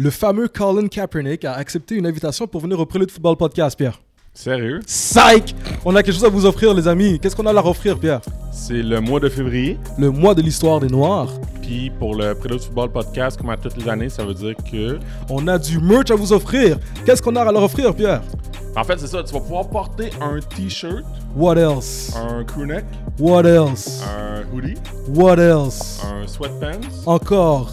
le fameux Colin Kaepernick a accepté une invitation pour venir au Prélude Football Podcast, Pierre. Sérieux? Psych! On a quelque chose à vous offrir, les amis. Qu'est-ce qu'on a à leur offrir, Pierre? C'est le mois de février. Le mois de l'histoire des Noirs. Puis pour le Prélude Football Podcast, comme à toutes les années, ça veut dire que. On a du merch à vous offrir. Qu'est-ce qu'on a à leur offrir, Pierre? En fait, c'est ça. Tu vas pouvoir porter un t-shirt, What else? un crewneck, What else? un hoodie, What else? un sweatpants. Encore.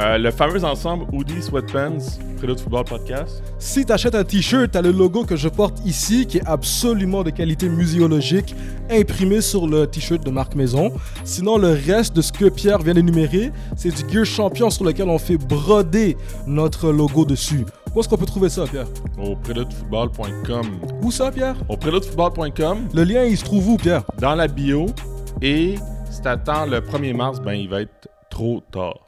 Euh, le fameux ensemble hoodie, sweatpants, Prélude Football Podcast. Si t'achètes un t-shirt, t'as le logo que je porte ici, qui est absolument de qualité muséologique, imprimé sur le t-shirt de Marc Maison. Sinon, le reste de ce que Pierre vient d'énumérer, c'est du Gear Champion sur lequel on fait broder notre logo dessus. Où est-ce qu'on peut trouver ça, Pierre? Au préludefootball.com. Où ça, Pierre? Au préludefootball.com, Le lien, il se trouve où, Pierre? Dans la bio. Et si t'attends le 1er mars, ben il va être trop tard.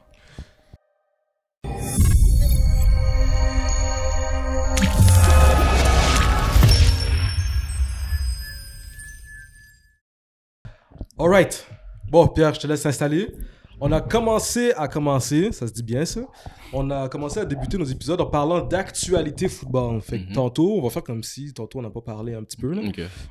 Alright. Bon, Pierre, je te laisse t'installer. On a commencé à commencer, ça se dit bien ça. On a commencé à débuter nos épisodes en parlant d'actualité football. Fait que tantôt, on va faire comme si tantôt on n'a pas parlé un petit peu. là.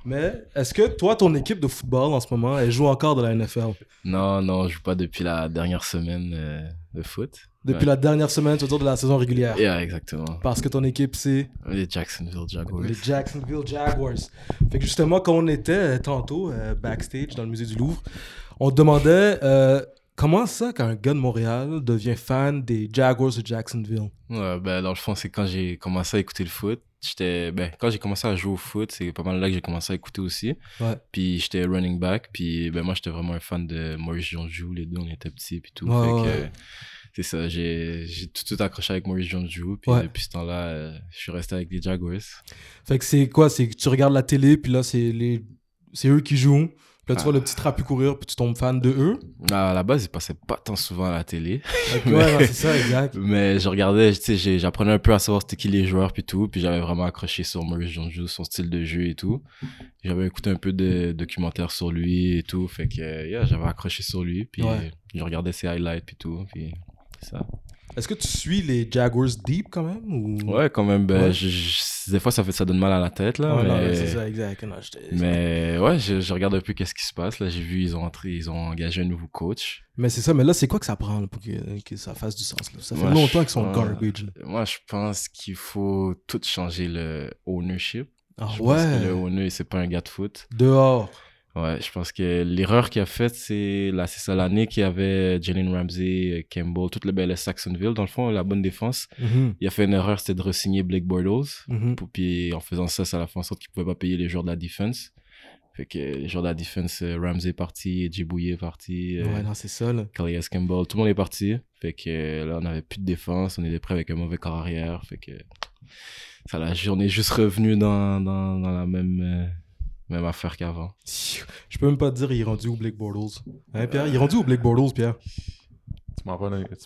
Mais est-ce que toi, ton équipe de football en ce moment, elle joue encore de la NFL Non, non, je joue pas depuis la dernière semaine euh, de foot. Depuis Ouais. la dernière semaine, dire de la saison régulière Yeah, exactement. Parce que ton équipe, c'est Les Jacksonville Jaguars. les Jacksonville Jaguars. Fait que justement, quand on était euh, tantôt euh, backstage dans le musée du Louvre, on te demandait euh, comment ça qu'un gars de Montréal devient fan des Jaguars de Jacksonville? Ouais, ben, dans le fond, c'est quand j'ai commencé à écouter le foot. J'étais, ben, quand j'ai commencé à jouer au foot, c'est pas mal là que j'ai commencé à écouter aussi. Ouais. Puis j'étais running back. Puis ben, moi, j'étais vraiment un fan de Maurice Jones-Drew. Les deux, on était petits. Puis tout. Ouais, fait ouais, que. C'est ça. J'ai, tout de suite accroché avec Maurice Jones-Drew. Puis Ouais. depuis ce temps-là, euh, je suis resté avec les Jaguars. Fait que c'est quoi C'est que tu regardes la télé, puis là, c'est les... eux qui jouent. Puis là, tu Ah. vois le petit trapu courir, puis tu tombes fan de eux. À la base, ils passaient pas tant souvent à la télé. ouais, non, c'est ça, exact. Mais je regardais, tu sais, j'apprenais un peu à savoir c'était qui les joueurs puis tout, puis j'avais vraiment accroché sur Maurice Jones-Drew, son style de jeu et tout. J'avais écouté un peu de documentaires sur lui et tout, fait que yeah, j'avais accroché sur lui, puis Ouais. je regardais ses highlights puis tout, puis c'est ça. Est-ce que tu suis les Jaguars deep quand même ou... Ouais, quand même, ben, Ouais. je- je- des fois ça fait ça donne mal à la tête là, Ouais, non, mais, c'est ça, exact. Non, mais ouais, je, je regarde un peu qu'est-ce qui se passe là. J'ai vu ils ont entré, ils ont engagé un nouveau coach. Mais c'est ça, mais là, c'est quoi que ça prend là, pour que, que ça fasse du sens? Là? Ça fait Moi, longtemps qu'ils sont ouais. garbage. là. Moi, je pense qu'il faut tout changer le ownership. Ah je pense que le ouais, owner c'est pas un gars de foot. dehors. Ouais, je pense que l'erreur qu'il a faite, c'est là, c'est ça l'année qu'il y avait Jalen Ramsey, Campbell, toute le bel Saxonville, dans le fond, la bonne défense. Mhm, Il a fait une erreur, c'était de re-signer Blake Bortles. mhm. Pour- Puis en faisant ça, ça a fait en sorte qu'il pouvait pas payer les joueurs de la défense. Fait que les joueurs de la défense, euh, Ramsey est parti, Djibouye est parti, euh, Ouais, non, c'est ça, là. Calais Campbell, tout le monde est parti. Fait que euh, là, on avait plus de défense, on était prêt avec un mauvais corps arrière. Fait que ça l'a, on est juste revenu dans, dans, dans la même, même affaire qu'avant. Je peux même pas te dire, il est rendu où Blake Bortles. Hein, Pierre? Il est rendu où Blake Bortles, Pierre? Tu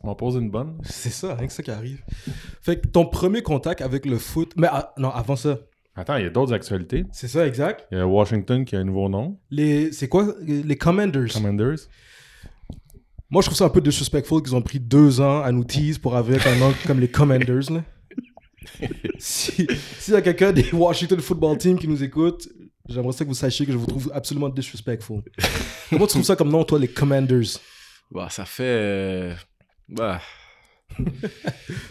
m'en poses- une bonne? C'est ça, rien que ça qui arrive. Fait que ton premier contact avec le foot... Mais ah, non, avant ça, Attends, il y a d'autres actualités. c'est ça, exact. Il y a Washington qui a un nouveau nom, Les... C'est quoi? Les Commanders. Commanders. Moi, je trouve ça un peu disrespectful qu'ils ont pris deux ans à nous tease pour avoir un nom comme les Commanders. Là. si s'il y a quelqu'un des Washington Football Team qui nous écoute, j'aimerais ça que vous sachiez que je vous trouve absolument disrespectful. Comment tu trouves ça comme nom, toi, les Commanders? Bah, ça fait. euh, Bah,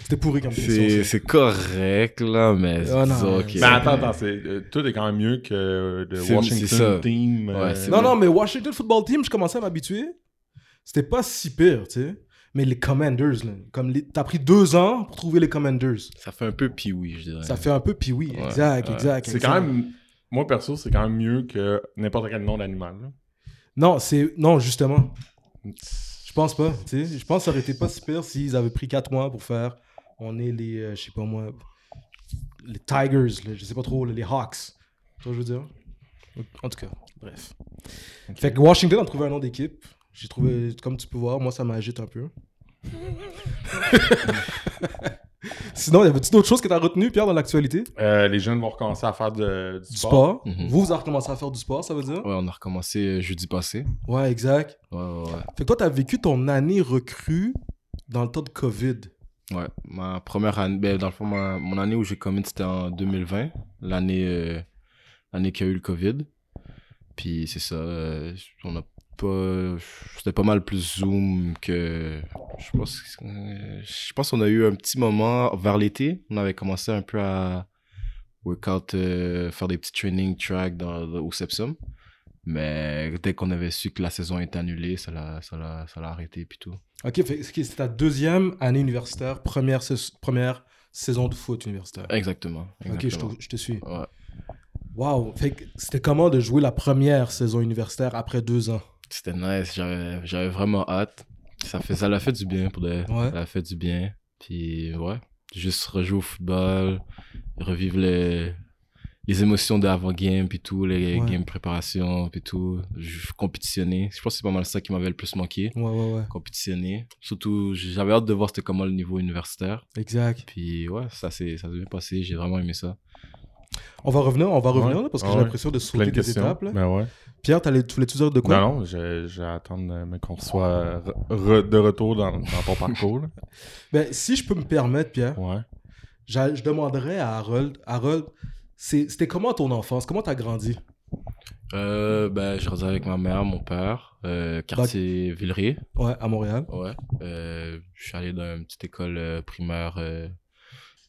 C'était pourri comme c'est, ça. c'est correct, là, mais. Ah, non, euh, c'est- Mais attends, attends, c'est, euh, tout est quand même mieux que euh, le C'est- Washington. Team. euh, Ouais, Non, non, mais Washington Football Team, je commençais à m'habituer. C'était pas si pire, tu sais. Mais les Commanders, là, comme les... t'as pris deux ans pour trouver les Commanders. Ça fait un peu pee-wee, je dirais. Ça fait un peu puis oui, Ouais, exact, ouais. exact. C'est exact. quand même. Moi, perso, c'est quand même mieux que n'importe quel nom d'animal. là. Non, c'est non justement. Je pense pas. tu sais. Je pense que ça aurait été pas si pire s'ils avaient pris 4 mois pour faire. On est les, euh, je sais pas moi, les Tigers, là, je sais pas trop, les Hawks. Tu vois, ce que je veux dire? En tout cas, bref. Fait que Washington a trouvé un nom d'équipe. J'ai trouvé, comme tu peux voir, moi ça m'agite un peu. Sinon, y avait-tu d'autres choses que t'as retenues, Pierre, dans l'actualité? Euh, les jeunes vont recommencer à faire de- du, Du sport. sport. Mhm. Vous, vous avez recommencé à faire du sport, ça veut dire? Ouais, on a recommencé euh, jeudi passé. Ouais, exact. Ouais, ouais, ouais. Fait que toi, t'as vécu ton année recrue dans le temps de COVID. Ouais, ma première année, ben, dans le fond, ma- mon année où j'ai commit, c'était en 2020, l'année euh, l'année qu'il y a eu le COVID. Puis c'est ça, euh, on a pas. C'était pas mal plus Zoom que. Je pense, je pense qu'on a eu un petit moment vers l'été. On avait commencé un peu à workout, euh, faire des petits training tracks dans, au Sepsum. Mais dès qu'on avait su que la saison était annulée, ça l'a ça l'a- ça l'a arrêté puis tout. Ok, c'est ta deuxième année universitaire, première, première saison de foot universitaire. Exactement. Ok, je te, je te suis. Ouais. Wow. C'était comment de jouer la première saison universitaire après deux ans? C'était nice, j'avais vraiment hâte. Ça, fait, ça l'a fait du bien pour de, Ouais. Ça l'a fait du bien. Puis ouais, juste rejouer au football, revivre les, les émotions d'avant-game, puis tout, les Ouais. games préparation, puis tout. Je- compétitionner. Je pense que c'est pas mal ça qui m'avait le plus manqué. Ouais, ouais, ouais. Compétitionner. Surtout, j'avais hâte de voir c'était comment le niveau universitaire. Exact. Puis ouais, ça s'est bien passé. J'ai vraiment aimé ça. On va revenir, on va revenir Ouais. là, parce que j'ai l'impression de sauter de des questions. étapes. là. Ben ouais. Pierre, t'allais- tu voulais-tu dire de quoi? Non, non, attendre euh, mais qu'on soit re- re- de retour dans, dans ton parcours. là. Ben, si je peux me permettre, Pierre, je demanderais à Harold, Harold, c'est- c'était comment ton enfance? Comment t'as grandi? Euh, ben, je grandis avec ma mère, mon père, euh, quartier Villeray. Ouais, à Montréal. Ouais. Euh, je suis allé dans une petite école euh, primaire euh,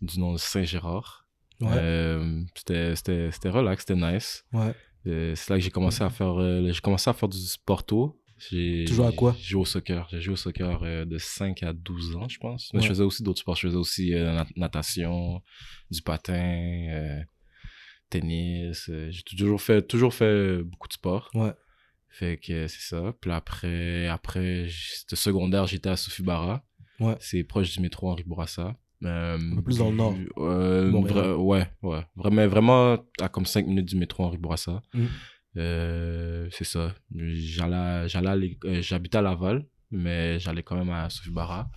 du nom de Saint-Gérard. Ouais, Euh, c'était, relax, c'était nice. ouais. Euh, c'est là que j'ai commencé à faire, euh, j'ai commencé à faire du sport tôt. J'ai, joues à quoi? J'ai joué au soccer. J'ai joué au soccer euh, de 5 à 12 ans, je pense. Mais Ouais. je faisais aussi d'autres sports. Je faisais aussi nat- natation, du patin, tennis. j'ai toujours fait, toujours fait beaucoup de sport. Ouais. Fait que c'est ça. Puis après, après secondaire, j'étais à Sofibara. Ouais. C'est proche du métro Henri Bourassa. Euh, Un peu plus dans le nord. euh, vra- ouais, ouais. Vraiment, vraiment à comme 5 minutes du métro Henri Bourassa. Mhm. Euh, c'est ça. Euh, j'habitais à Laval, mais j'allais quand même à Sofibara.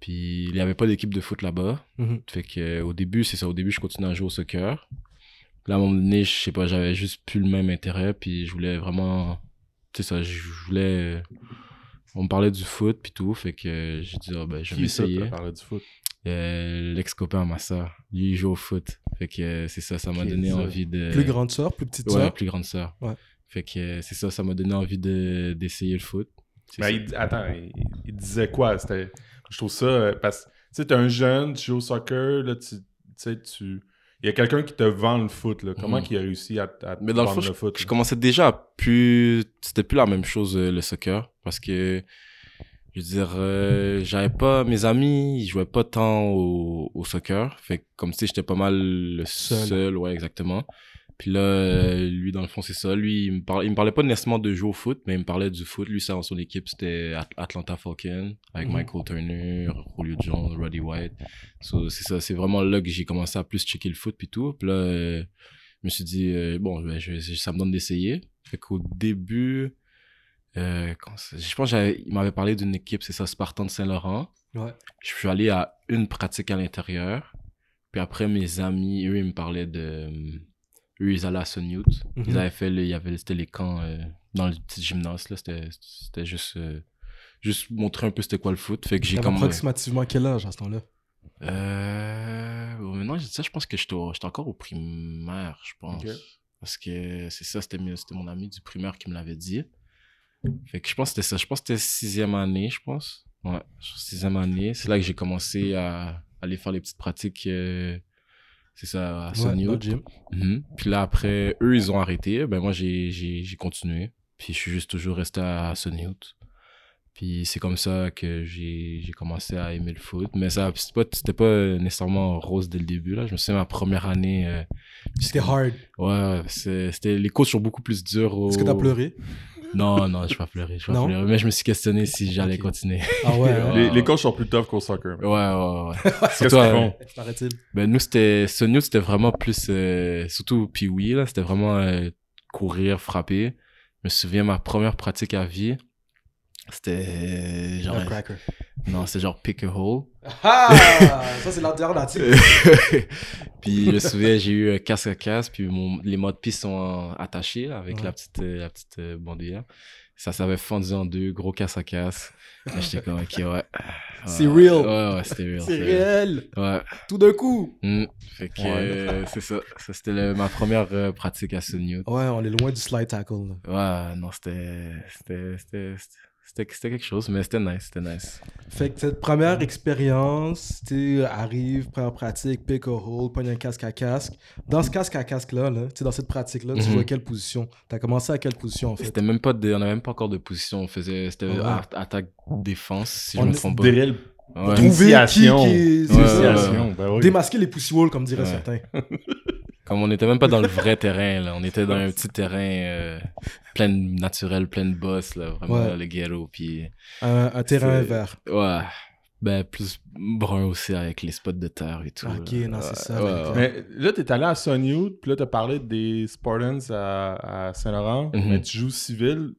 Puis il n'y avait pas d'équipe de foot là-bas. Mhm. Fait que au début, c'est ça. Au début, je continuais à jouer au soccer. Là, à un moment donné, je sais pas, j'avais juste plus le même intérêt. Puis je voulais vraiment. Tu sais ça, je voulais. On me parlait du foot, puis tout. Fait que j'ai dit, ah, ben, je vais Qui ça, m'essayer. t'as parlé du foot? Euh, L'ex-copain ma soeur, lui, il joue au foot. Fait que euh, c'est ça, ça m'a donné ça. envie de. Plus grande sœur, plus petite Ouais, sœur? plus grande. Ouais. Fait que euh, c'est ça, ça m'a donné envie de- d'essayer le foot. C'est Ben, il, attends, il, il disait quoi? C'était, je trouve ça... euh, parce que, tu sais, t'es un jeune, tu joues au soccer, là, tu tu sais, tu... Il y a quelqu'un qui te vend le foot, là. Comment Mhm. qu'il a réussi à, à te Mais dans le vendre fond, le je, foot? je là? commençais déjà à plus. C'était plus la même chose, euh, le soccer. Parce que, je veux dire, euh, j'avais pas. Mes amis, ils jouaient pas tant au, au soccer. Fait que, comme sais, j'étais pas mal le Seul. seul. ouais, exactement. Puis là, euh, lui, dans le fond, c'est ça. Lui, il me, parlait, il me parlait pas nécessairement de jouer au foot, mais il me parlait du foot. Lui, ça, dans son équipe, c'était At- Atlanta Falcon, avec Mhm. Michael Turner, Julio Jones, Roddy White. So, c'est ça, c'est vraiment là que j'ai commencé à plus checker le foot, puis tout. Puis là, euh, je me suis dit, euh, bon, ben, je, vais- ça me donne d'essayer. Fait qu'au début, euh, je pense qu'il m'avait parlé d'une équipe, c'est ça, Spartan de Saint-Laurent. Ouais. Je suis allé à une pratique à l'intérieur. Puis après, mes amis, eux, ils me parlaient de. Eux, ils allaient à Sunyout. Mhm. Ils avaient fait, les, il y avait, c'était les camps euh, dans le petit gymnase, là. C'était, c'était juste. euh, juste montrer un peu c'était quoi le foot. Fait que j'ai comme. approximativement quel âge à ce temps-là? Euh. bon, Maintenant, j'ai dit ça, je pense que j'étais, au- encore au primaire, je pense. Parce que c'est ça, c'était mon ami du primaire qui me l'avait dit. Fait que je pense que c'était ça. Je pense que c'était sixième année, je pense. Ouais, sixième année. C'est là que j'ai commencé à aller faire les petites pratiques. euh, c'est ça, à Ouais, Hook. gym. Mhm. Puis là, après, eux, ils ont arrêté. Ben, moi, j'ai, continué. Puis je suis juste toujours resté à Hook. Puis c'est comme ça que j'ai, commencé à aimer le foot. Mais ça, c'était pas, nécessairement rose dès le début. Là. Je me souviens, ma première année. euh, C'était hard. Ouais, ouais, c'était, les coachs sont beaucoup plus durs. Au... Est-ce que t'as pleuré? Non, non, je pas pleuré. Je pas Non? pleuré. Mais je me suis questionné si j'allais continuer. Ah ouais? Les, les coachs sont plus tough qu'au soccer. Ouais, ouais, ouais. Qu'est-ce Surtout, qu'ils font? Paraît-il? Ben, nous, c'était, Sunny c'était vraiment plus, euh, surtout puis oui, là, c'était vraiment euh, courir, frapper. Je me souviens, ma première pratique à vie, c'était euh, genre, Un cracker. non, c'était genre pick a hole. Ah Ça, c'est l'alternative. puis je me souviens, j'ai eu un casque à casque, puis mon, les mots de piste sont attachés là, avec Ouais. la petite, euh, la petite euh, bandoulière. Ça s'avait fondu en deux, gros casse à casse. J'étais comme, ok, ouais. C'est Ouais, real. Ouais, ouais, c'était real. C'est réel. Ouais. Tout d'un coup. Mm. Fait que, euh, c'est ça. Ça, c'était ma première euh, pratique à Sunny Ouais, on est loin du slide tackle. là. Ouais, non, c'était. C'était. C'était. Quelque chose, mais c'était nice, c'était nice. Fait que cette première expérience, tu sais, arrive, première pratique, pick a hole, pogne un casque à casque. Dans ce casque à casque-là, là, tu dans cette pratique-là, tu Mhm. jouais à quelle position? T'as commencé à quelle position en fait? C'était même pas de, on avait même pas encore de position, on faisait, c'était Ouais. a- attaque défense, si On je me est trompe pas. Drill. Ouais. Trouver qui, Initiation. qui c'est Ouais, ouais, ben oui. Démasquer les pussy walls, comme diraient Ouais. certains. Comme on était même pas dans le vrai terrain, là. On était dans un petit terrain euh, plein de naturel, plein de boss, là. Vraiment, Ouais. le ghetto. Puis, Un, un terrain vert. ouais. Ben, plus brun aussi avec les spots de terre et tout. Ok, là. non, c'est ça, ouais, là, ouais. Mais là, t'es allé à Sunnywood, puis là, t'as parlé des Spartans à, à Saint-Laurent, Mhm. mais tu joues civil.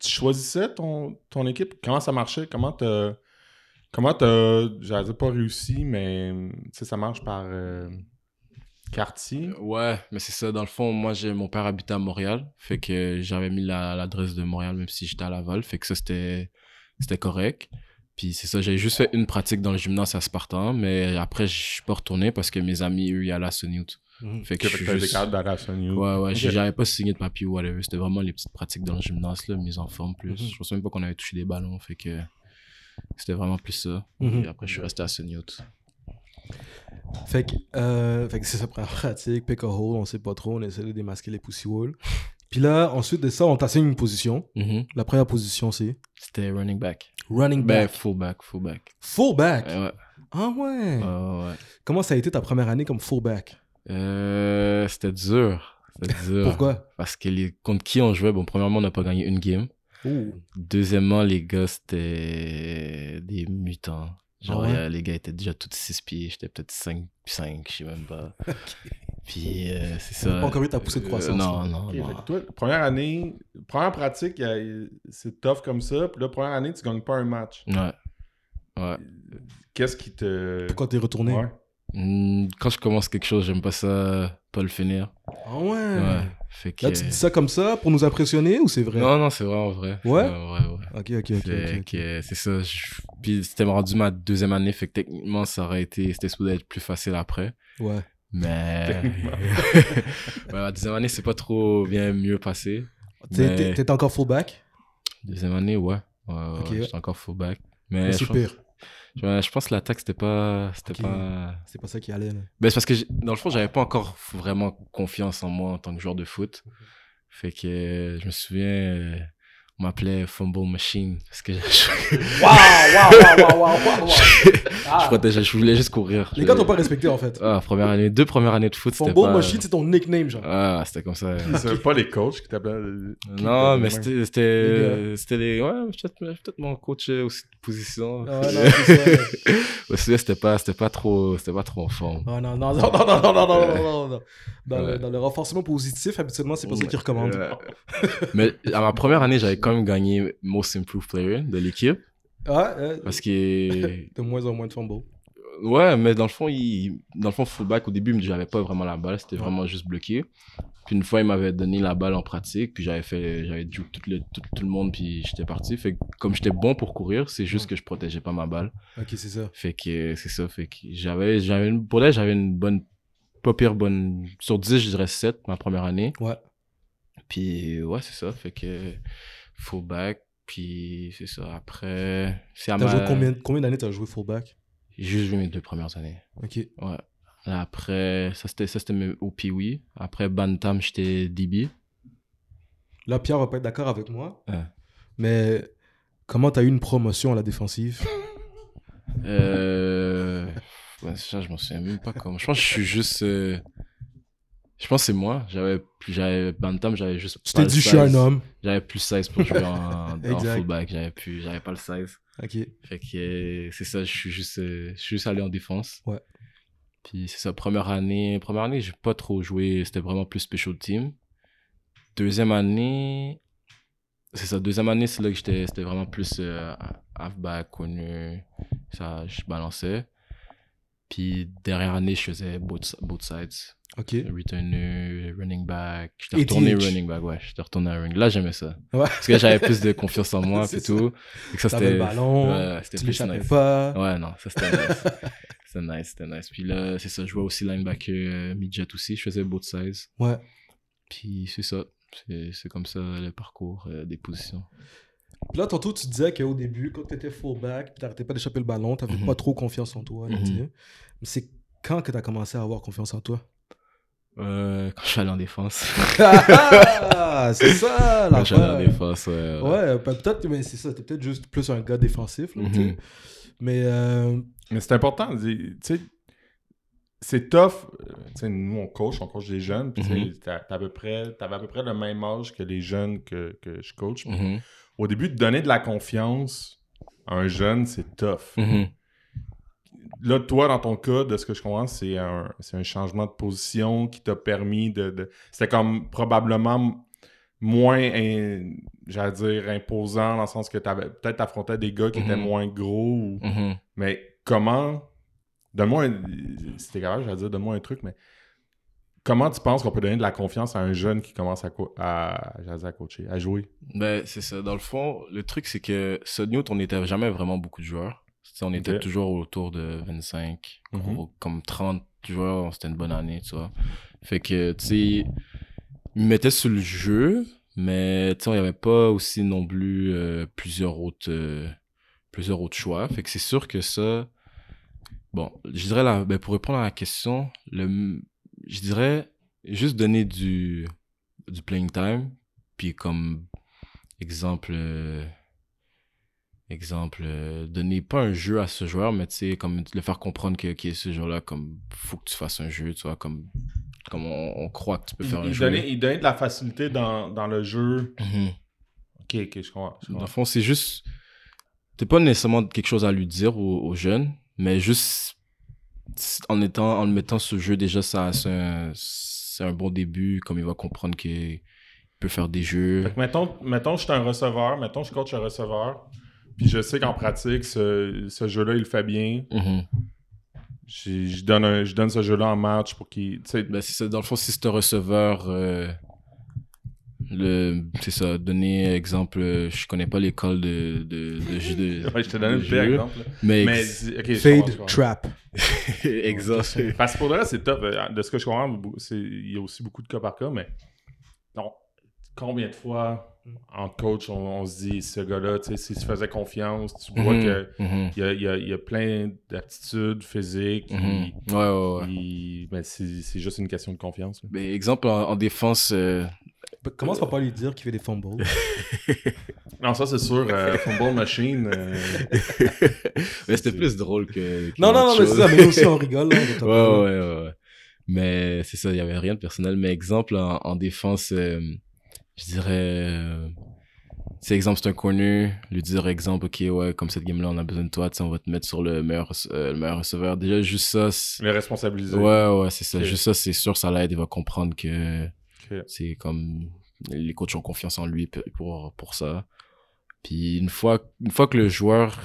Tu choisissais ton, ton équipe? Comment ça marchait? Comment t'as... Comment t'as... J'allais dire pas réussi, mais tu sais, ça marche par euh, quartier. Ouais, mais c'est ça. Dans le fond, moi, j'ai mon père habitait à Montréal. Fait que j'avais mis la- l'adresse de Montréal, même si j'étais à Laval. Fait que ça, c'était c'était correct. Puis c'est ça, j'avais juste fait une pratique dans le gymnase à Spartan, mais après, je suis pas retourné parce que mes amis, eux, ils allaient à Sunnywood. Mhm. Fait que Que je juste... Ouais, ouais, j'ai- j'avais pas signé de papier ou whatever. C'était vraiment les petites pratiques dans le gymnase, là, mise en forme plus. Mhm. Je pense même pas qu'on avait touché des ballons, fait que c'était vraiment plus ça. Mhm. Et après, je suis resté à Sunnywood. Fait que, euh, fait que c'est sa première pratique, pick a hole, on sait pas trop, on essaie de démasquer les pussy walls. Puis là, ensuite de ça, on t'assigne une position. Mhm. La première position, c'est? C'était running back. running Ben, back. fullback, fullback. Fullback. Ouais, ouais. Ah ouais. Ouais, ouais. Comment ça a été ta première année comme fullback Euh, c'était dur. C'était dur. Pourquoi? Parce que les, contre qui on jouait, bon, premièrement, on n'a pas gagné une game. Deuxièmement, les gars, c'était des mutants. Genre, Ah ouais? euh, les gars étaient déjà tous 6 pieds, j'étais peut-être 5, 5, je sais même pas. Puis, euh, c'est ça. Pas encore eu ta poussée de Euh, croissance, non, non, Ok, non. fait que toi, première année, première pratique, a- c'est tough comme ça. Puis là, première année, tu gagnes pas un match. Ouais. Ouais. Qu'est-ce qui te. Pourquoi t'es retourné? Ouais. Hmm, Quand je commence quelque chose, j'aime pas ça, pas le finir. Ah ouais? Ouais. Fait que... Là, tu dis ça comme ça pour nous impressionner ou c'est vrai? Non, non, c'est vraiment vrai. Ouais? C'est vraiment vrai, ouais. Ok, ok, ok. Ok, c'est ça. je- Puis c'était rendu ma deuxième année, fait que techniquement, ça aurait été, c'était supposé être plus facile après. Ouais. Mais. Ouais, la deuxième année, c'est pas trop bien mieux passé. T'es- Mais- encore fullback Deuxième année, ouais. Ouais, ouais, Ok. ouais, j'étais encore fullback. Mais Mais c'est pire. Je, pense que l'attaque, c'était pas. C'était pas. C'est pas ça qui allait. Là. Ben, c'est parce que dans le fond, j'avais pas encore vraiment confiance en moi en tant que joueur de foot. Fait que euh, je me souviens, euh, on m'appelait Fumble Machine parce que je, je, Waouh, waouh, waouh, waouh, waouh, waouh. protégeais- je voulais juste courir. Les gars t'ont pas respecté en fait. Ah, première année, deux premières années de foot, c'était Fumble pas... Machine, c'est ton nickname, genre. Ah, c'était comme ça. C'est pas les coachs qui t'appellent. qui non, mais c'était, c'était, c'était les, ouais, peut-être, peut-être mon coach euh, aussi de position. Ah, non, c'était pas, c'était pas trop, c'était pas trop en forme. Ah, non, non, non, non, non, non, non, non, non, non. Dans, le, Ouais. dans le renforcement positif, habituellement, c'est pas ça qu'ils recommandent. Euh, mais à ma première année, j'avais quand même gagné Most Improved Player de l'équipe. Ouais, euh, Parce que, de moins en moins de fumble. ouais, mais dans le fond, il, dans le fond, fullback, au début, j'avais pas vraiment la balle, c'était vraiment juste bloqué. Puis une fois, il m'avait donné la balle en pratique, puis j'avais fait, j'avais juke tout le, tout, tout le monde, puis j'étais parti. Fait que comme j'étais bon pour courir, c'est juste que je protégeais pas ma balle. Ok, c'est ça. Fait que c'est ça, fait que j'avais, j'avais une, pour là, j'avais une bonne, pas pire bonne, sur 10, je dirais 7 ma première année. Ouais. Puis ouais, c'est ça, fait que fullback, puis c'est ça. Après, c'est à ma... joué combien, combien d'années t'as joué fullback? J'ai juste joué mes deux premières années. Ok. Ouais. Après, ça c'était, au Pee-Wee. Après Bantam, j'étais DB. Là, Pierre va pas être d'accord avec moi. Ouais. Mais comment t'as eu une promotion à la défensive? Euh... ouais, ça, je m'en souviens même pas comment. Je pense que je suis juste. euh, Je pense que c'est moi. J'avais plus, j'avais Bantam, j'avais juste. Tu t'es dit, je suis un 16. homme. J'avais plus 16 pour jouer en, en fullback. J'avais plus, j'avais pas le 16. Ok. Fait que euh, c'est ça, je suis juste, euh, je suis juste allé en défense. Ouais. Puis c'est ça, première année, première année, j'ai pas trop joué, c'était vraiment plus special team. Deuxième année, c'est ça, deuxième année, c'est là que j'étais, c'était vraiment plus euh, halfback, connu, ça, je balançais. Puis dernière année, je faisais both, both sides. Ok. Returner, running back. J'étais Et retourné running back, ouais. J'étais retourné à running. Là, j'aimais ça. Ouais. Parce que j'avais plus de confiance en moi, puis tout. Et que ça, c'était. le ballon, ouais, c'était plus nice. pas. Ouais, non, ça c'était nice. c'était nice, c'était nice. Puis là, c'est ça, je jouais aussi linebacker euh, midget aussi. Je faisais both sides. Ouais. Puis c'est ça. C'est c'est comme ça le parcours euh, des positions. Puis là, tantôt, tu disais qu'au début, quand tu étais fullback, t'arrêtais pas d'échapper le ballon, t'avais Mhm. pas trop confiance en toi. Mhm. sais. Mais c'est quand que t'as commencé à avoir confiance en toi? Euh, quand je suis allé en défense. Ah, c'est ça, quand je suis allé en défense, ouais. ouais. Ouais, ben, peut-être, mais c'est ça, t'es peut-être juste plus un gars défensif. là. Mhm. Mais euh, Mais c'est important. Tu sais, c'est tough. euh, Tu sais, nous, on coach, on coach des jeunes. Puis, tu sais, Mhm. à peu près, t'avais à peu près le même âge que les jeunes que, que je coach. Mhm. Au début, de donner de la confiance à un jeune, c'est tough. Là, toi, dans ton cas, de ce que je comprends, c'est un, c'est un changement de position qui t'a permis de. de- C'était comme probablement moins, in- j'allais dire, imposant, dans le sens que t'avais peut-être affronté des gars qui étaient Mhm. moins gros. ou- Mhm. Mais comment. Donne-moi un. T'es capable, j'allais dire, donne-moi un truc, mais. Comment tu penses qu'on peut donner de la confiance à un jeune qui commence à, co- à, coacher, à jouer? Ben, c'est ça. Dans le fond, le truc, c'est que Sudney, on n'était jamais vraiment beaucoup de joueurs. On était toujours autour de 25, Mhm. gros, comme 30 joueurs. C'était une bonne année, tu vois. Fait que, tu sais, ils me mettaient sur le jeu, mais tu sais, il n'y avait pas aussi non plus euh, plusieurs, autres, euh, plusieurs autres choix. Fait que c'est sûr que ça. Bon, je dirais, là, ben, pour répondre à la question, le, je dirais juste donner du, du playing time, puis comme exemple, euh, exemple, euh, donner pas un jeu à ce joueur, mais tu sais, comme le faire comprendre que, que ce joueur-là, comme, faut que tu fasses un jeu, tu vois, comme, comme on, on croit que tu peux Il, faire un il jeu. donnait, il donnait de la facilité dans, dans le jeu. Mhm. Ok, ok, je comprends. je Dans le fond, c'est juste. T'as pas nécessairement quelque chose à lui dire aux, aux jeunes, mais juste en, étant, en mettant le jeu, déjà, ça, c'est un, c'est un bon début. Comme il va comprendre qu'il peut faire des jeux. Fait que mettons, mettons, je suis un receveur, mettons, je coach un receveur, puis je sais qu'en pratique, ce, ce jeu-là, il le fait bien. Mhm. J'ai- Je donne, un- je donne ce jeu-là en match pour qu'il. tu sais, Ben. Dans le fond, si c'est un receveur, euh, le, c'est ça. Donner exemple, euh, je connais pas l'école de, de, de jeu. De, Ouais, je te donne jeu, exemple. là. Mais, fade, trap. exemple. Parce que pour le reste, c'est top. Euh, De ce que je comprends, il y a aussi beaucoup de cas par cas, mais non. Combien de fois en coach, on, on se dit, ce gars-là, tu sais, s'il se faisait confiance, tu vois Mhm, que mhm, il y a, il y a- il y a plein d'aptitudes physiques. il- Ouais, ouais, ouais. il- ben, c'est juste une question de confiance. là. Ben, exemple, en, en défense, euh, Commence par pas lui dire qu'il fait des fumbles? Non, ça c'est sûr. euh, Fumble Machine. euh, mais c'était plus drôle que. que non, non, non, mais c'est ça, mais nous aussi on rigole. Là, on ouais, ouais, ouais, ouais. Mais c'est ça, il y avait rien de personnel. Mais exemple, en, en défense, euh, je dirais. euh, c'est exemple, c'est un corner, lui dire exemple, ok, ouais, comme cette game-là, on a besoin de toi, on va te mettre sur le meilleur, euh, le meilleur receveur. Déjà, juste ça. c'est- les responsabiliser. Ouais, ouais, c'est ça. Juste ça, c'est sûr, ça l'aide. Il va comprendre que c'est comme les coachs ont confiance en lui pour, pour ça. Puis une fois, une fois que le joueur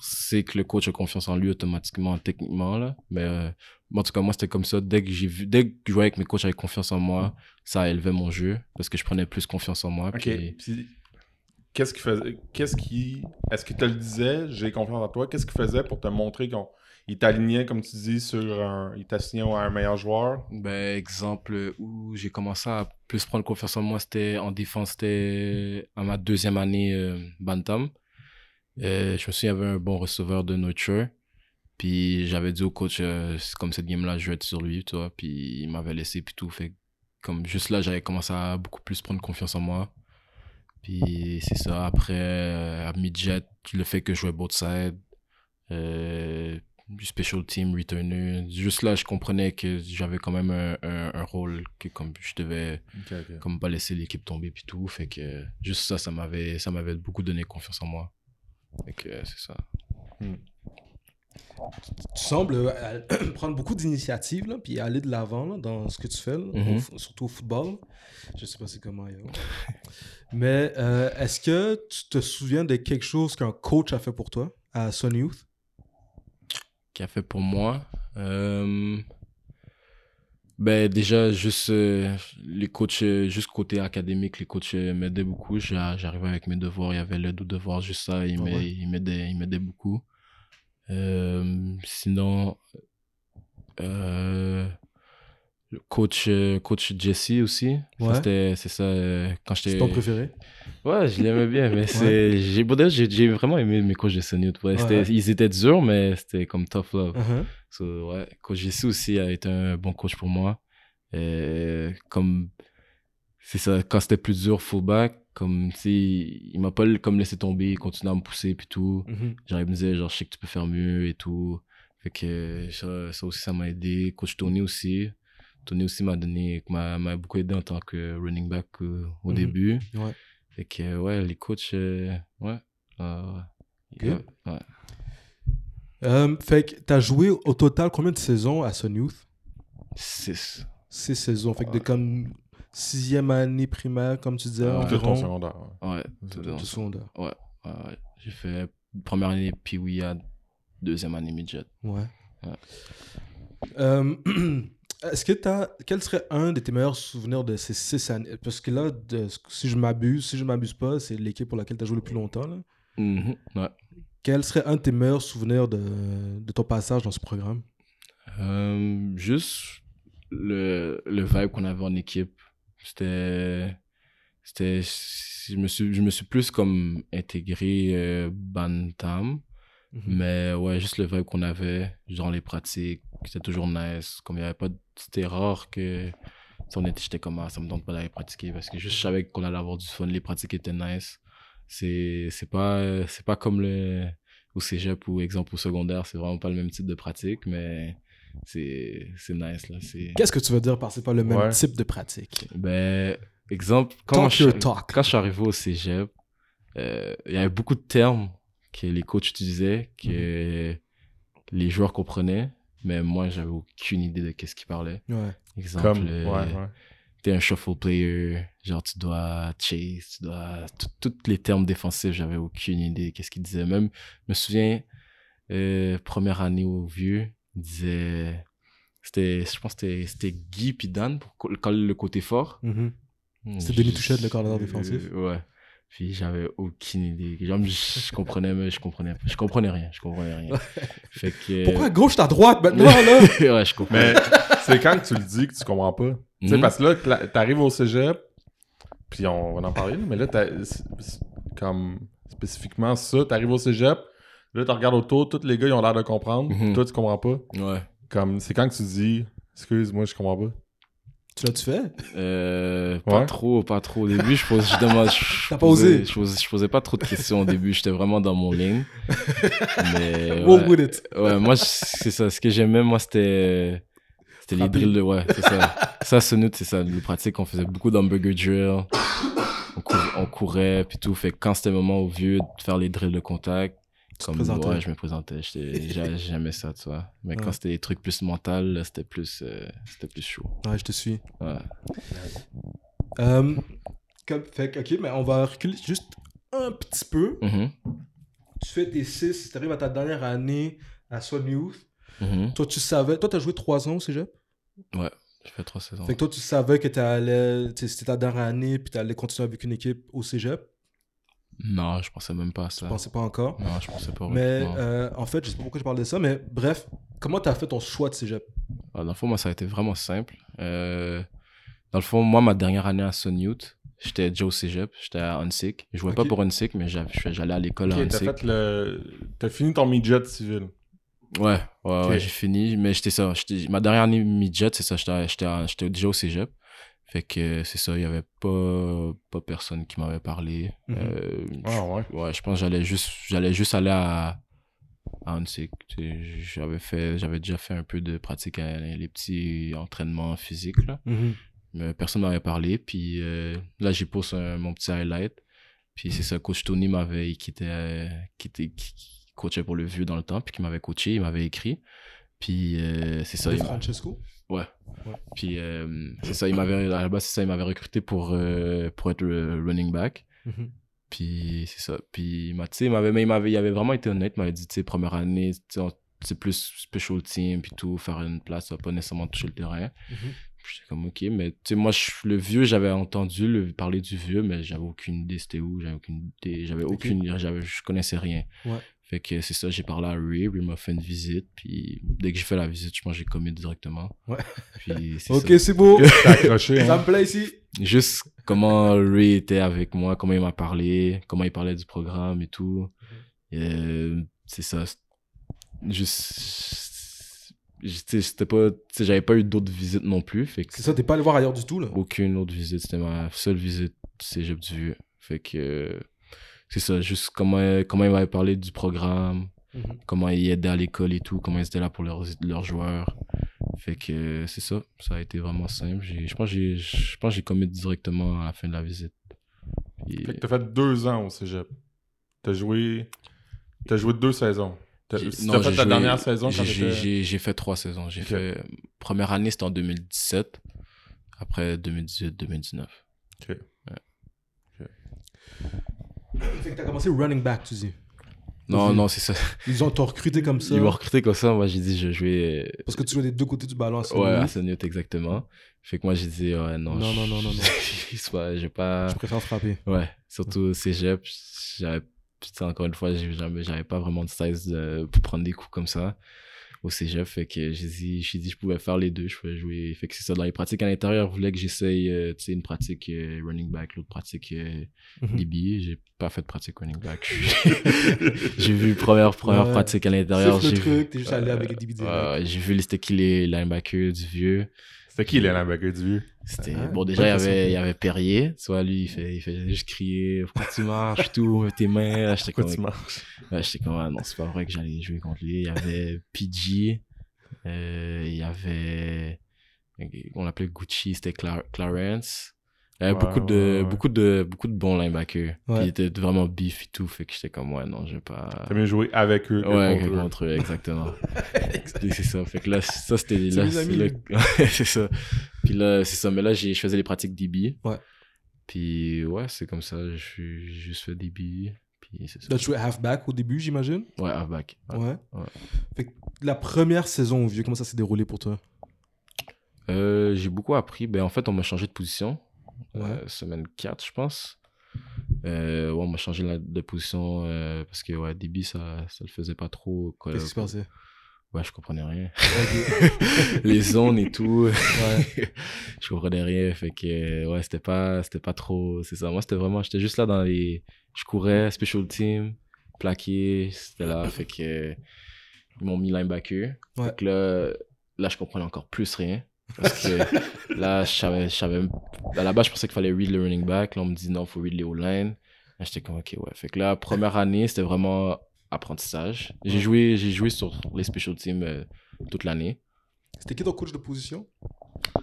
sait que le coach a confiance en lui automatiquement, techniquement, là, mais euh, en tout cas, moi, c'était comme ça. Dès que j'ai vu, dès que je voyais que mes coachs avaient confiance en moi, ça élevait mon jeu parce que je prenais plus confiance en moi. Ok. Puis, qu'est-ce qui faisait. Qu'est-ce qui. Est-ce qu'il te le disait, j'ai confiance en toi? Qu'est-ce qu'il faisait pour te montrer qu'il t'alignait, comme tu dis, sur un. Il t'assignait à un meilleur joueur? Ben, exemple où j'ai commencé à plus prendre confiance en moi, c'était en défense, c'était à ma deuxième année euh, Bantam. Euh, je me souviens, il y avait un bon receveur de Nurture. Puis j'avais dit au coach, euh, comme cette game-là, je vais être sur lui, tu vois. Puis il m'avait laissé, puis tout. Fait comme juste là, j'avais commencé à beaucoup plus prendre confiance en moi. Puis c'est ça. Après, euh, à midget, le fait que je jouais both sides, euh, du special team, returner. Juste là, je comprenais que j'avais quand même un, un, un rôle que comme je devais Ok, ok. comme pas laisser l'équipe tomber puis tout. Fait que juste ça, ça m'avait, beaucoup donné confiance en moi. Fait que euh, c'est ça. Tu sembles euh, prendre beaucoup d'initiatives, là, puis aller de l'avant dans ce que tu fais, là, Mhm. au surtout au football. Je sais pas c'est comment. Mais euh, est-ce que tu te souviens de quelque chose qu'un coach a fait pour toi à Sun Youth? Qui a fait pour moi. Euh, ben déjà, juste euh, les coachs, juste côté académique, les coachs m'aidaient beaucoup. J'a- J'arrivais avec mes devoirs, il y avait l'aide aux devoirs, juste ça, ils Ah m'a- ouais? ils m'aidaient ils m'aidaient beaucoup. Euh, sinon, euh, le coach, euh, coach Jesse aussi. Ouais. c'était- C'est ça, quand j'étais... C'est ton préféré? Ouais, je l'aimais bien, mais c'est... J'ai, bon, j'ai, j'ai vraiment aimé mes coachs de Sony. Ouais. Ils étaient durs, mais c'était comme tough love. So, ouais, coach Jesse aussi a été un bon coach pour moi. Et comme c'est ça, quand c'était plus dur fullback, comme tu sais, il m'a pas comme laissé tomber, il continuait à me pousser puis tout. Genre il me disait genre je sais que tu peux faire mieux et tout. Fait que ça, ça aussi ça m'a aidé. Coach Tony aussi. Tony aussi m'a donné m'a beaucoup aidé en tant que running back euh, au Mhm. début. Ouais. Fait que ouais, les coachs euh, ouais. euh, Ok. ouais, ouais. Euh, fait que t'as joué au total combien de saisons à Sun Youth? Six. Six saisons. Fait que de comme sixième année primaire, comme tu disais, Ah, Tout ton environ. secondaire. ouais. Tout secondaire. Ouais, ouais, ouais. J'ai fait première année Pee-Wee à deuxième année midget. Ouais. Ouais. Euh, Est-ce que t'as. Quel serait un de tes meilleurs souvenirs de ces six années? Parce que là, de- si je m'abuse, si je m'abuse pas, c'est l'équipe pour laquelle tu as joué le plus longtemps. là. Mhm, ouais. Quel serait un de tes meilleurs souvenirs de, de ton passage dans ce programme? Euh, juste le, le vibe qu'on avait en équipe. C'était. C'était. Je me suis, je me suis plus comme intégré euh, Bantam. Mhm. Mais ouais, juste le vibe qu'on avait dans les pratiques, c'était toujours nice. Comme il y avait pas. C'était rare que. si on était, j'étais comme, ah, ça me tente pas d'aller pratiquer parce que juste je savais qu'on allait avoir du fun. Les pratiques étaient nice. C'est c'est pas, c'est pas comme le. Au cégep ou exemple au secondaire, c'est vraiment pas le même type de pratique, mais c'est c'est nice là. C'est. Qu'est-ce que tu veux dire par c'est pas le même Ouais. type de pratique? Ben, exemple, quand, Talk je, your talk. quand je suis arrivé au cégep, euh, il y avait beaucoup de termes que les coachs utilisaient, que Mhm. les joueurs comprenaient, mais moi, j'avais aucune idée de qu'est-ce qu'ils parlaient. Ouais. Exemple, Comme. euh, Ouais, ouais. t'es un shuffle player, genre tu dois chase, tu dois... Tous les termes défensifs, j'avais aucune idée qu'est-ce qu'ils disaient. Même, je me souviens, euh, première année au vieux, ils disaient... C'était, je pense que c'était- c'était Guy puis Dan pour co- quand le côté fort. Mhm. Hmm, C'était Denis Touchette, le coordinateur défensif. euh, ouais. Puis j'avais aucune idée. Genre, je, je comprenais, mais je comprenais, je comprenais rien. Je comprenais rien. Fait que. Pourquoi à gauche, à droite maintenant, là? Ouais, je comprends. Mais c'est quand que tu le dis que tu comprends pas? Tu sais, Mhm. parce que là, t'arrives au cégep, puis on va en parler, mais là, comme spécifiquement ça, t'arrives au cégep, là, tu regardes autour, tous les gars, ils ont l'air de comprendre, Mhm. toi, tu comprends pas. Ouais. Comme, c'est quand que tu dis, excuse-moi, je comprends pas. Tu l'as-tu fait? Euh, pas Ouais. trop, pas trop. Au début, je posais, je demande, je T'as pas posais- osé? Je posais, je posais pas trop de questions au début. J'étais vraiment dans mon ligne. Mais. Ouais. with it. Ouais, moi, c'est ça. Ce que j'aimais, moi, c'était. C'était les drills de. Ouais, c'est ça. ça, Sonut, c'est ça. Les pratiques, on faisait beaucoup d'hamburger drill. On, cour- on courait, puis tout. Fait que quand c'était le moment au vieux de faire les drills de contact, comme. Ouais, je me présentais. J'aimais ça, tu vois. Mais Ouais. quand c'était des trucs plus mental, c'était plus, euh, c'était plus chaud. Ouais, je te suis. Ouais. Euh, comme, fait que, ok, mais on va reculer juste un petit peu. Mhm. Tu fais tes 6, tu arrives à ta dernière année à Swan Youth. Mhm. Toi, tu savais. Toi, tu as joué 3 ans au cégep? Ouais, j'ai fait trois saisons. Fait que toi, tu savais que C'était ta dernière année, puis tu allais continuer avec une équipe au cégep? Non, je pensais même pas à Je ça. pensais pas encore? Non, je pensais pas. Mais euh, en fait, je sais pas pourquoi je parle de ça, mais bref, comment tu as fait ton choix de cégep? Ah, Dans le fond, moi, ça a été vraiment simple. Euh, dans le fond, moi, ma dernière année à Sun Youth, j'étais Joe Cégep, j'étais à Unsick. Je jouais pas pour Unsick, mais j'allais à l'école à Ok, t'as Unsick. fait le. T'as fini ton midget civil. Ouais, ouais, ouais, j'ai fini. Mais j'étais ça. j'étais- Ma dernière année midget, c'est ça. J'étais j'étais à- j'étais déjà au cégep. Fait que c'est ça, il y avait pas, pas personne qui m'avait parlé. Euh, Ah ouais. Ouais, je pense que j'allais juste, j'allais juste aller à, à J'avais fait, j'avais déjà fait un peu de pratique à les petits entraînements physiques, là. Mais personne m'avait parlé. Puis euh, là, posté un- mon petit highlight. Puis c'est ça, coach Tony m'avait, qui était, qui était, qui, coachait pour le vieux dans le temps, puis qui m'avait coaché, il m'avait écrit. Puis euh, c'est ça. Il Francesco? Ouais. Puis euh, c'est ça, il m'avait, à la base, c'est ça, il m'avait recruté pour, euh, pour être le running back. Mhm. Puis c'est ça. Puis il m'a- tu sais, il m'avait, mais il m'avait, il avait vraiment été honnête. Il m'avait dit, tu sais, première année, c'est plus special team, puis tout, faire une place, ça va pas nécessairement toucher le terrain. Mhm. Puis J'étais comme, ok, mais tu sais, moi, je- le vieux, j'avais entendu le, parler du vieux, mais j'avais aucune idée c'était où, j'avais aucune idée, j'avais aucune, j'avais, je connaissais rien. Ouais. Fait que c'est ça, j'ai parlé à Ray, Ray m'a fait une visite, puis dès que j'ai fait la visite, je pense que j'ai commis directement. Ouais. Puis c'est Ok, ça. c'est beau. T'as accroché, Ça hein? me plaît ici. Juste comment Ray était avec moi, comment il m'a parlé, comment il parlait du programme et tout. Euh, c'est ça. Juste. C'était pas. J'avais pas eu d'autres visites non plus. Fait que C'est ça, t'es pas allé voir ailleurs du tout, là? aucune autre visite. C'était ma seule visite cégep du Vieux. Fait que. Euh, C'est ça, juste comment, comment il m'avait parlé du programme, Mhm. comment il aidait à l'école et tout, comment ils étaient là pour leurs, leurs joueurs. Fait que euh, c'est ça, ça a été vraiment simple. J'ai- Je pense que j'ai- je pense que j'ai commis directement à la fin de la visite. Puis- Fait que t'as fait deux ans au cégep. T'as joué. T'as joué deux saisons. T'as si fait j'ai ta joué- dernière saison quand j'ai- fait trois saisons. J'ai Ok. fait. Première année, c'était en 2017. Après 2018-2019. Fait que t'as commencé running back, tu dis. Non, non, c'est ça. Ils ont t'ont recruté comme ça. Ils m'ont recruté comme ça. Moi, j'ai dit, je jouais. Parce que tu jouais des deux côtés du ballon. à Ouais, à Saint-Newt, exactement. Fait que moi, j'ai dit, ouais, non. Non, je- non, non, non, non. c'est pas-. Je préfère frapper. Ouais, surtout au cégep, j'avais, putain, encore une fois, j'avais pas vraiment de size pour prendre des coups comme ça au cégep. Fait que j'ai dit, j'ai dit, je pouvais faire les deux, je pouvais jouer. Fait que c'est ça, dans les pratiques à l'intérieur, je voulais que j'essaye, euh, tu sais, une pratique euh, running back, l'autre pratique euh, Mhm. DB. J'ai pas fait de pratique running back. j'ai vu première, première Ouais. pratique à l'intérieur. Le j'ai truc, vu- t'es juste allé avec les DB direct. Ouais, j'ai vu les c'était qui les linebackers du vieux. C'était qui les linebackers du vieux? C'était Ah, bon déjà il y avait il y avait Perrier, vois lui il fait il fait juste crier pourquoi tu marches tout mets tes mains Là, j'étais Pourquoi comme tu marches? ouais, j'étais comme ah non c'est pas vrai que j'allais jouer contre lui. Il y avait PG euh, il y avait on l'appelait Gucci c'était Cla- Clarence il y avait Ouais, beaucoup de ouais, beaucoup de beaucoup de bons linebackers Ouais. puis il était vraiment beef et tout fait que j'étais comme ouais non je vais pas T'as mieux joué avec eux que Ouais, contre que eux. contre eux, exactement. C'est ça. Fait que là, ça, c'était. C'est là, mes c'est amis, là- Ouais, c'est ça. Puis là, c'est ça. Mais là, j'ai- je faisais les pratiques DB. Ouais. Puis ouais, c'est comme ça. Je suis j'ai juste fait DB. Puis c'est ça. Là, tu jouais halfback au début, j'imagine? Ouais, halfback. Ouais. Ouais. Ouais. Fait que la première saison au vieux, comment ça s'est déroulé pour toi? Euh, j'ai beaucoup appris. Ben, en fait, on m'a changé de position. Ouais. Euh, semaine 4, je pense. Euh, ouais, on m'a changé la- de position euh, parce que ouais, DB, ça, ça le faisait pas trop. Qu'est-ce qui se passait? Ouais, je comprenais rien. Les zones et tout. Ouais. je comprenais rien. Fait que, ouais, c'était pas, c'était pas trop. C'est ça. Moi, c'était vraiment. J'étais juste là dans les. Je courais, special team, plaqué. C'était là. Fait que. Ils m'ont mis linebacker. Ouais. Fait que là, là, je comprenais encore plus rien. Parce que là, je savais, je savais. À la base, je pensais qu'il fallait read le running back. Là, on me dit non, faut read les O-line. Là, j'étais comme, ok, ouais. Fait que là, première année, c'était vraiment apprentissage. J'ai joué, j'ai joué sur les special teams euh, toute l'année. C'était qui ton coach de position?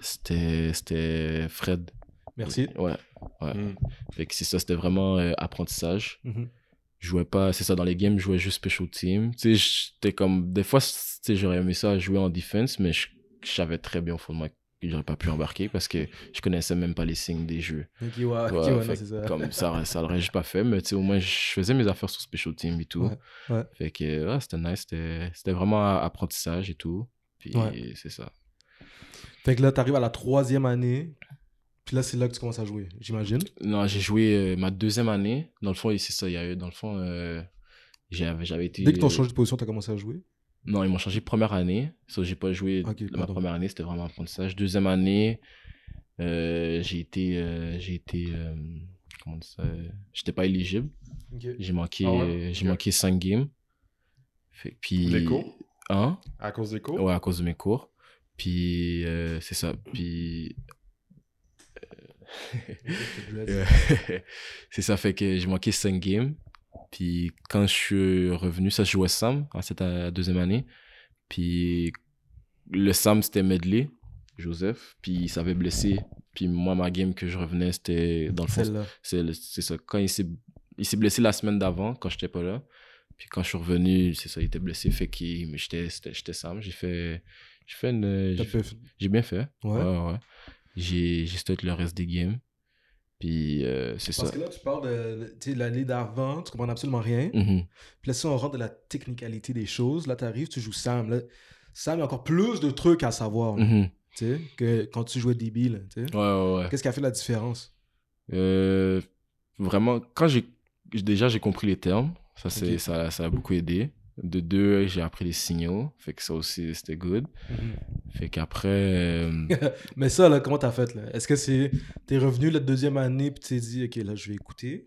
C'était, c'était Fred. Merci. Ouais. Ouais. Mm. Fait que c'est ça, c'était vraiment euh, apprentissage. Mhm. Je jouais pas, c'est ça, dans les games, je jouais juste special team. Tu sais, j'étais comme, des fois, tu sais, j'aurais aimé ça jouer en defense, mais je, je savais très bien au fond de moi que j'aurais pas pu embarquer parce que je connaissais même pas les signes des jeux. Ouais, Ouais, non, que ça. Comme ça, ça l'aurait juste pas fait, mais tu au moins, je faisais mes affaires sur special team et tout. Ouais. Fait que, c'était nice, c'était vraiment apprentissage et tout. Puis, c'est ça. Fait que là, t'arrives à la troisième année. Puis là, c'est là que tu commences à jouer, j'imagine. Non, j'ai joué euh, ma deuxième année. Dans le fond, c'est ça, il y a eu, dans le fond, euh, j'avais j'avais été. Dès que t'as changé de position, t'as commencé à jouer. Non, ils m'ont changé première année. Ça, j'ai pas joué. Ma première année, c'était vraiment apprentissage. Deuxième année, euh, j'ai été. euh, j'ai été. euh, comment on dit ça euh, J'étais pas éligible. J'ai manqué, Ah ouais? euh, j'ai manqué 5 games. Fait, puis. Les cours? Hein? À cause des cours? Ouais, à cause de mes cours. Puis, euh, c'est ça. Puis. C'est ça fait que j'ai manqué 5 games. Puis quand je suis revenu, ça je jouais Sam en cette deuxième année. Puis le Sam c'était Medley, Joseph. Puis il s'avait blessé. Puis moi, ma game que je revenais, c'était dans le fond. C'est ça. Quand il s'est blessé la semaine d'avant, quand j'étais pas là. Puis quand je suis revenu, c'est ça, il était blessé. Fait que j'étais Sam. J'ai fait. J'ai fait une. J'ai bien fait. Ouais. Ouais, ouais. J'ai start le reste des games. Puis euh, c'est ça. Parce que là, tu parles de l'année d'avant, tu comprends absolument rien. Mhm. Puis là, si on rentre de la technicalité des choses, là, tu arrives, tu joues Sam. Là, Sam, il y a encore plus de trucs à savoir, là, sais, que quand tu jouais DB, là. Ouais, ouais, ouais. Qu'est-ce qui a fait la différence? Euh, vraiment, quand j'ai déjà j'ai compris les termes, ça c'est ça, ça a beaucoup aidé. De deux, j'ai appris les signaux, fait que ça aussi c'était good. Fait qu'après, euh, Mais ça, là, comment t'as fait, là? Est-ce que c'est... T'es revenu la deuxième année, puis t'es dit, OK, là, je vais écouter?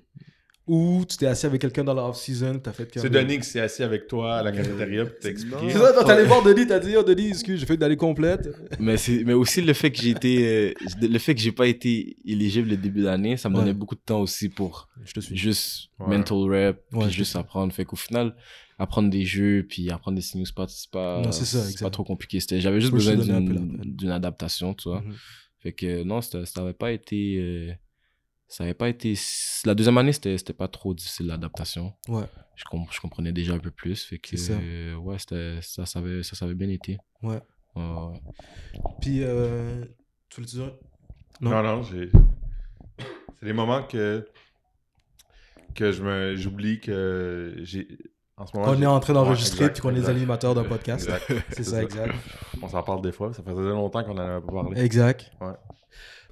Ou tu t'es assis avec quelqu'un dans la off-season, t'as fait... C'est Denis qui s'est assis avec toi à la cafétéria et t'a expliqué. C'est ça, toi, t'allais voir Denis, t'as dit, oh, Denis, excuse, j'ai fait une année complète. mais c'est mais aussi le fait que j'ai été, euh, le fait que j'ai pas été éligible le début d'année, ça me Ouais. donnait beaucoup de temps aussi pour Je te suis. juste Ouais. mental rep, puis juste apprendre. Fait qu'au final, apprendre des jeux, puis apprendre des signaux spots, c'est pas, Non, c'est ça, c'est pas trop compliqué. C'était, j'avais juste besoin d'une, d'une adaptation, tu vois. Mhm. Fait que non, ça n'avait pas été. euh, ça avait pas été. La deuxième année, c'était c'était pas trop difficile l'adaptation. Ouais. Je, com- je comprenais déjà un peu plus. Fait que. C'est ça. euh, ouais, c'était- ça, ça, avait, ça, ça avait bien été. Ouais. Ouais, ouais. Puis, euh, tu voulais dire... Non? Non, non, j'ai. C'est des moments que. que je me j'oublie que j'ai. En ce moment. On est en train Ouais, d'enregistrer, exact, puis qu'on est animateurs d'un podcast. C'est ça, exact. On s'en parle des fois, ça faisait longtemps qu'on en avait pas parlé. Exact. Ouais.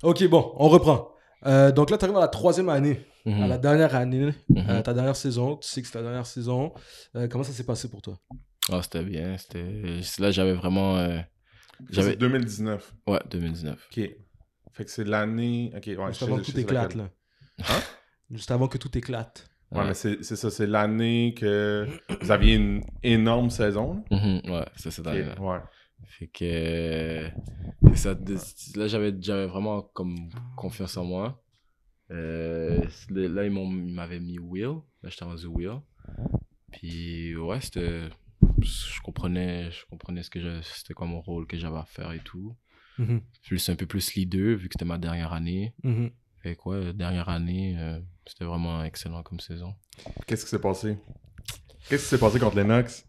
Ok, bon, on reprend. Euh, donc là, tu arrives à la troisième année, Mhm. à la dernière année, Mhm. euh, ta dernière saison. Tu sais que c'est ta dernière saison. Euh, comment ça s'est passé pour toi? Ah, c'était bien. C'était... Là, j'avais vraiment. euh, J'avais. C'est 2019. Ouais, 2019. Ok. Fait que c'est l'année. Ok, ouais. Juste je avant que tout éclate, laquelle. là. Hein? Juste avant que tout éclate. Ouais, Ouais. mais c'est c'est ça, c'est l'année que vous aviez une énorme saison. là. Mhm, Ouais, c'est cette. Ouais. Fait que. ça, là, j'avais, vraiment comme confiance en moi. Euh, là, ils, m'ont, ils m'avaient mis Will. Là, j'étais rendu Will. Puis, ouais, c'était. Je comprenais, je comprenais ce que c'était quoi mon rôle que j'avais à faire et tout. Mhm, Plus un peu plus leader, vu que c'était ma dernière année. mhm. Fait quoi, dernière année, euh, c'était vraiment excellent comme saison. Qu'est-ce qui s'est passé? Qu'est-ce qui s'est passé contre les Knox?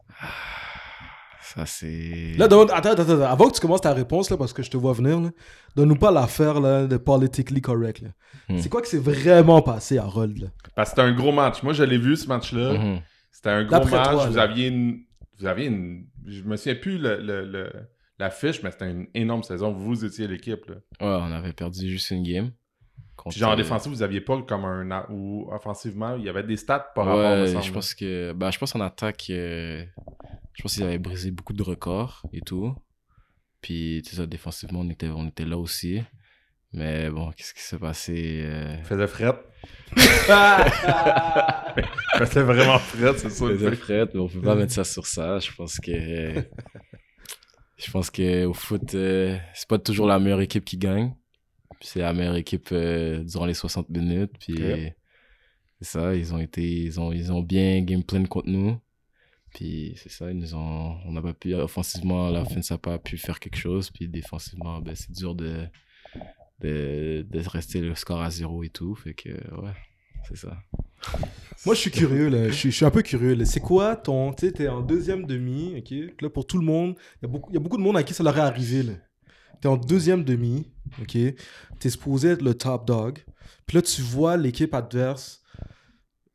Ça, c'est. Là, donne- attends, attends, attends. Avant que tu commences ta réponse, là, parce que je te vois venir, là, donne-nous pas l'affaire là, de politically correct. là. Hmm. C'est quoi qui s'est vraiment passé à Rold? Parce que c'était un gros match. Moi, je l'ai vu ce match-là. Mhm. C'était un gros D'après match. toi, vous aviez une. Vous aviez une. Je me souviens plus le, le, le- la fiche, mais c'était une énorme saison. Vous étiez l'équipe. là. Ouais, on avait perdu juste une game. Puis genre en euh, défensif, vous aviez pas comme un. Ou offensivement, il y avait des stats par rapport Ouais, me semble. je pense que. Je pense en attaque. euh, je pense qu'ils avaient brisé beaucoup de records et tout. Puis, tu sais, ça, défensivement, on était, on était là aussi. Mais bon, qu'est-ce qui s'est passé euh, faisait fret. Faisait vraiment fret, c'est ça. faisait fret, mais on peut pas mettre ça sur ça. Je pense que. je pense que au foot, euh, c'est pas toujours la meilleure équipe qui gagne. C'est la meilleure équipe euh, durant les 60 minutes. Puis c'est ça, ils ont été. Ils ont, ils ont bien game plan contre nous. Puis c'est ça, ils nous ont. On n'a pas pu. Offensivement, à la fin, ça n'a pas pu faire quelque chose. Puis défensivement, ben, c'est dur de, de, de rester le score à zéro et tout. Fait que, ouais, c'est ça. Moi, je suis curieux, là. Je suis, je suis un peu curieux. là. C'est quoi ton. Tu sais, t'es en deuxième demi, ok? Là, pour tout le monde, il y, a beaucoup- y a beaucoup de monde à qui ça leur est arrivé, là. T'es en deuxième demi, ok? T'es supposé être le top dog. Puis là, tu vois l'équipe adverse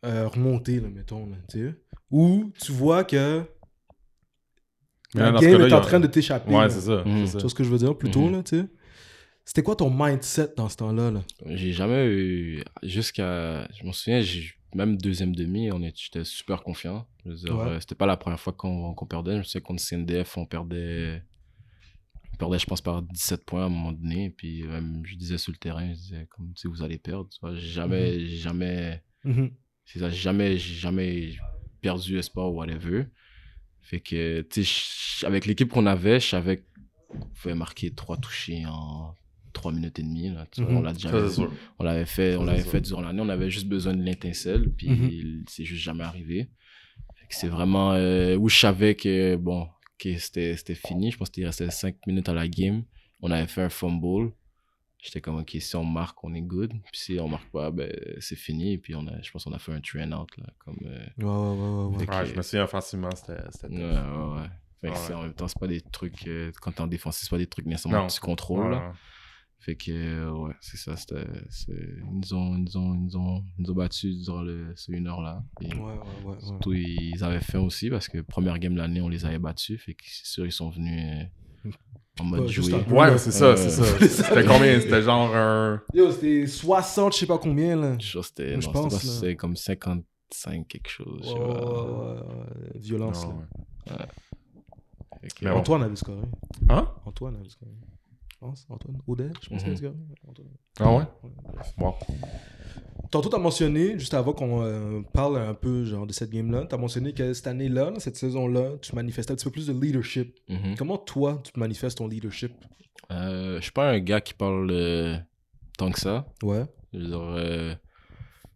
euh, remonter, là, mettons, là, tu sais. Ou tu vois que la game est en a- train de t'échapper. Ouais, c'est ça. C'est Tu vois ce que je veux dire, plutôt, Mhm. là, tu sais? C'était quoi ton mindset dans ce temps-là, là? J'ai jamais eu. Jusqu'à. Je m'en souviens, j'ai- même deuxième demi, on est- j'étais super confiant. Je veux dire, Ouais. euh, c'était pas la première fois qu'on qu'on perdait. Je souviens contre CNDF, on perdait. On perdait, je pense, par 17 points à un moment donné. Puis même, je disais sur le terrain, je disais, comme, tu sais, vous allez perdre. tu vois. J'ai jamais. jamais. Mhm. C'est ça, j'ai jamais, jamais perdu espoir ou whatever. Fait que, tu sais, avec l'équipe qu'on avait, je savais qu'on pouvait marquer trois touchés en 3 minutes et demie. Là, tu vois. Mhm. On l'a déjà on l'avait fait, on l'avait fait durant l'année. On avait juste besoin de l'étincelle, puis Mhm. c'est juste jamais arrivé. C'est vraiment euh, où je savais que bon, que c'était c'était fini. Je pense qu'il restait 5 minutes à la game. On avait fait un fumble. J'étais comme ok, si on marque, on est good. Puis si on marque pas, ben c'est fini. Et puis on a, je pense qu'on a fait un train out là, comme. euh, Ouais, ouais, ouais, ouais, je me souviens offensivement, c'était ouais, ouais, ouais. Fait que en même temps, c'est pas des trucs. euh, quand t'es en défense, c'est pas des trucs nécessairement que tu contrôles. Ouais, là. Fait que, euh, ouais, c'est ça. C'était, c'est- ils, nous ont, ils, nous ont, ils, nous ont, ils nous ont battus durant le, ces une heure-là. Ouais, ouais, ouais. ouais. Surtout, ils avaient faim aussi parce que première game de l'année, on les avait battus. Fait que c'est sûr, ils sont venus euh, en mode jouer. Ouais, c'est ça, Euh, c'est ça. c'est ça. C'était combien? C'était genre un. Yo, c'était 60, je sais pas combien, là. Je pense que c'était, je c'était pense, c'était comme 55 quelque chose. je sais Ouais, Violence, Non, là. ouais. Fait que, Mais bon. Antoine avait scoré. Hein? Antoine avait scoré. Je pense, Antoine. Audet, je pense qu'il Mhm. avait scoré. Antoine. Ah ouais? Bon. Tantôt, tu as mentionné, juste avant qu'on euh, parle un peu genre, de cette game-là, tu as mentionné que cette année-là, cette saison-là, tu manifestais un petit peu plus de leadership. Mhm. Comment toi, tu manifestes ton leadership? Euh, je suis pas un gars qui parle euh, tant que ça. Ouais. Je veux dire, euh,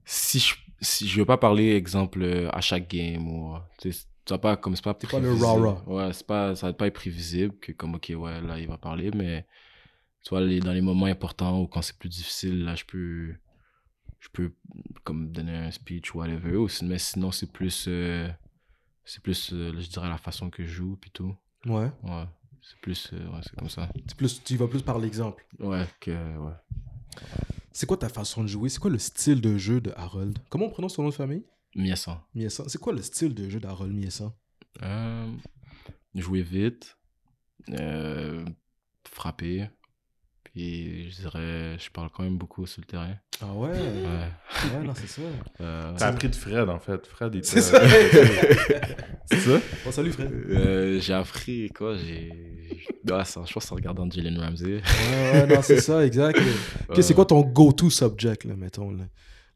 si je si je veux pas parler exemple à chaque game ou ça pas comme c'est pas pas le rah-rah. ouais c'est pas ça va pas être prévisible que comme ok ouais là il va parler mais tu vois les, dans les moments importants ou quand c'est plus difficile là je peux je peux comme donner un speech ou whatever ou mais sinon c'est plus euh, c'est plus euh, je dirais la façon que je joue puis tout. Ouais. ouais. C'est plus euh, ouais c'est comme ça. C'est plus, tu y vas plus par l'exemple. ouais que ouais. C'est quoi ta façon de jouer? C'est quoi le style de jeu de Harold? Comment on prononce ton nom de famille? Miessan. Miessan. C'est quoi le style de jeu d'Harold Miessan Euh, jouer vite, frapper, puis je dirais, je parle quand même beaucoup sur le terrain. Ah ouais? Ouais. Ouais, non, c'est ça. Euh, T'as appris de Fred, en fait. Fred, il C'est ça. C'est ça? Bon, salut, Fred. euh, j'ai appris quoi J'ai. Ça, je pense que c'est en regardant Jalen Ramsey. Ouais, ouais, non, c'est ça, exact. Ok, c'est quoi ton go-to subject, là, mettons, là?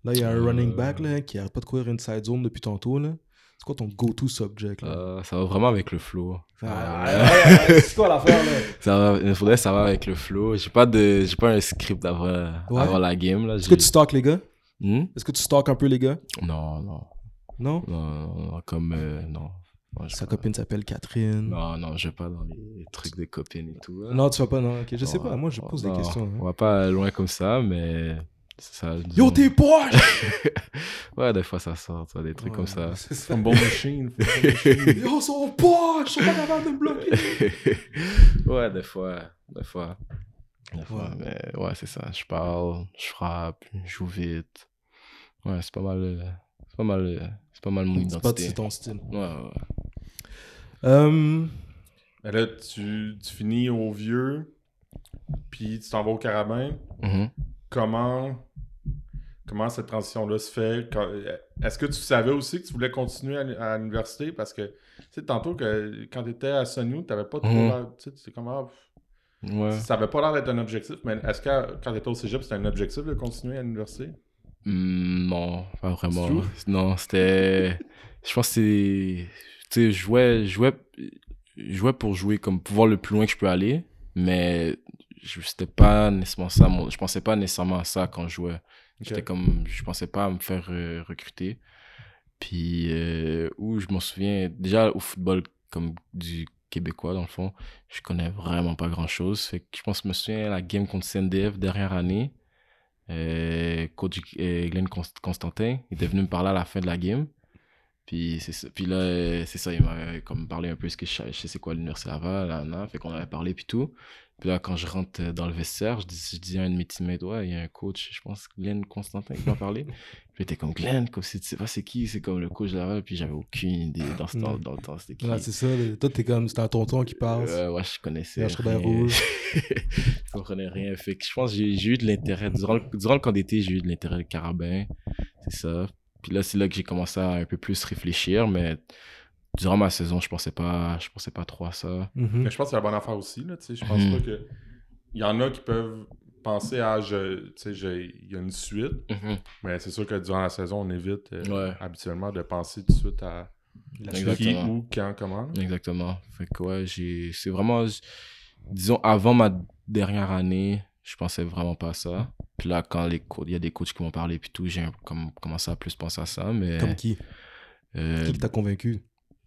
Là, il y a un Euh. running back, là, qui arrête pas de courir inside zone depuis tantôt, là. C'est quoi ton go-to subject, là? Euh, ça va vraiment avec le flow. Ah, ouais, c'est quoi l'affaire, là? ça va, il faudrait que ça va avec le flow. J'ai pas de, j'ai pas un script avant, Ouais. avant la game là. Est-ce que tu stalks les gars? Hmm? Est-ce que tu stalks un peu les gars? Non, non, Non? non, non, non, comme euh, non. Non, je Sa copine s'appelle Catherine. Non, non, je vais pas dans les trucs des copines et tout. hein. Non, tu vas pas, non. Ok, je sais pas, moi, je pose des non, questions. hein. On va pas loin comme ça, mais. Ça, Yo, t'es poche! Ouais, des fois ça sort, des trucs comme ça. C'est ça. Un bon machine. Yo, sont poches! Ils sont pas capables de me bloquer! ouais, des fois. Des fois. Des fois, Ouais. mais ouais, c'est ça. Je parle, je frappe, je joue vite. Ouais, c'est pas mal. euh, C'est pas mal. euh, C'est pas mal mon C'est pas identité. c'est ton style. Ouais, ouais. Euh, là, tu, tu finis au vieux, puis tu t'en vas au carabin. Mhm. Comment, comment cette transition-là se fait? Est-ce que tu savais aussi que tu voulais continuer à, l'u- à l'université? Parce que, tu sais, tantôt, que, quand tu étais à Sony, tu n'avais pas trop Mhm. l'air- Tu sais, c'est comme, ah, Ouais. ça avait pas l'air d'être un objectif, mais est-ce que quand tu étais au cégep, c'était un objectif de continuer à l'université? Hmm, non, pas vraiment. Non, c'était. Je pense que c'est. Tu sais, je jouais, jouais, jouais pour jouer, comme pour voir le plus loin que je peux aller, mais je- c'était pas nécessairement ça. Mon... Je pensais pas nécessairement à ça quand je jouais. J'étais comme. Je pensais pas à me faire euh, recruter. Puis, euh, où je m'en souviens, déjà au football, comme du québécois dans le fond, je connais vraiment pas grand chose. Fait que je pense je me souviens la game contre CNDF dernière année. Euh, coach euh, Glenn Const- Constantin, il était venu me parler à la fin de la game. Puis, c'est. Puis là, euh, c'est ça, il m'avait comme parlé un peu ce que je sais, je sais c'est quoi l'Université Laval, là, là, fait qu'on avait parlé puis tout. Puis là, quand je rentre euh, dans le vestiaire, je dis, je dis à un de mes teammates, ouais, il y a un coach, je pense, Glenn Constantin qui m'a parlé. Puis il était comme Glenn, comme si tu sais pas c'est qui, c'est comme le coach de Laval, puis j'avais aucune idée dans, ce temps, Mm. dans le temps, c'était qui. ouais, c'est ça. Toi, t'es comme, c'est un tonton qui passe. Euh, ouais, je connaissais. Robert rien. Rouge. je comprenais rien. Fait que je pense j'ai eu de l'intérêt. Durant, durant le camp d'été, j'ai eu de l'intérêt de carabin. C'est ça. Puis là, c'est là que j'ai commencé à un peu plus réfléchir. Mais durant ma saison, je pensais pas, je pensais pas trop à ça. Mhm. Mais je pense que c'est la bonne affaire aussi. Là, tu sais. je pense Mhm. pas que. Il y en a qui peuvent penser à. Je, tu sais, j'ai- il y a une suite. Mais c'est sûr que durant la saison, on évite euh, Ouais. habituellement de penser tout de suite à La qui, Exactement. où, quand, comment. là. Exactement. Fait que ouais, j'ai. C'est vraiment. Disons, avant ma dernière année, je pensais vraiment pas à ça. Puis là, quand les il y a des coachs qui m'ont parlé, puis tout, j'ai comme, commencé à plus penser à ça. Mais. Comme qui? euh, Qui t'a convaincu?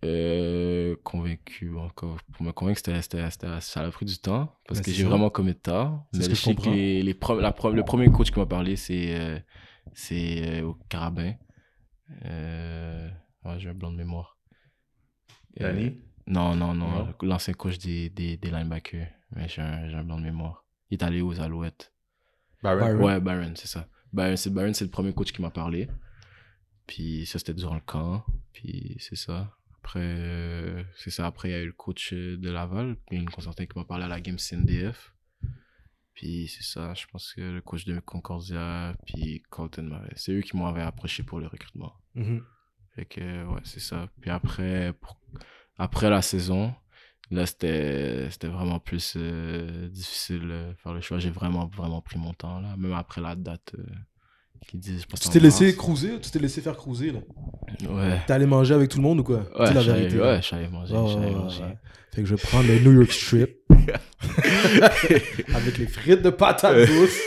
Euh, convaincu encore. Pour me convaincre, c'était, c'était, c'était- ça a pris du temps parce Ben, que j'ai vraiment commis de tard. C'est Mais ce que je comprends. les, la le premier coach qui m'a parlé, c'est, euh, c'est euh, au Carabin. Ouais, j'ai un blanc de mémoire. Danny? Non, non, non. L'ancien coach des, des, des linebackers. Mais j'ai un, j'ai un blanc de mémoire. Il est allé aux Alouettes. Byron? Ouais, Byron, c'est ça. Byron, c'est Byron, c'est le premier coach qui m'a parlé. Puis ça, c'était durant le camp. Puis c'est ça. Après, euh, c'est ça. Après, il y a eu le coach de Laval, une concertée qui m'a parlé à la game CNDF. Puis c'est ça, je pense que le coach de Concordia, puis Colton m'avait. C'est eux qui m'avaient approché pour le recrutement. Mhm. Fait que, ouais, c'est ça. Puis après, pour- après la saison, là, c'était c'était vraiment plus euh, difficile de faire le choix. J'ai vraiment, vraiment pris mon temps, là. Même après la date euh, qu'ils disent, Tu t'es laissé cruiser, tu t'es laissé faire cruiser, là? Ouais. T'es allé manger avec tout le monde ou quoi? Ouais, j'allais- ouais, manger, ouais, manger. Fait que je vais prendre le New York Strip. avec les frites de patates douces.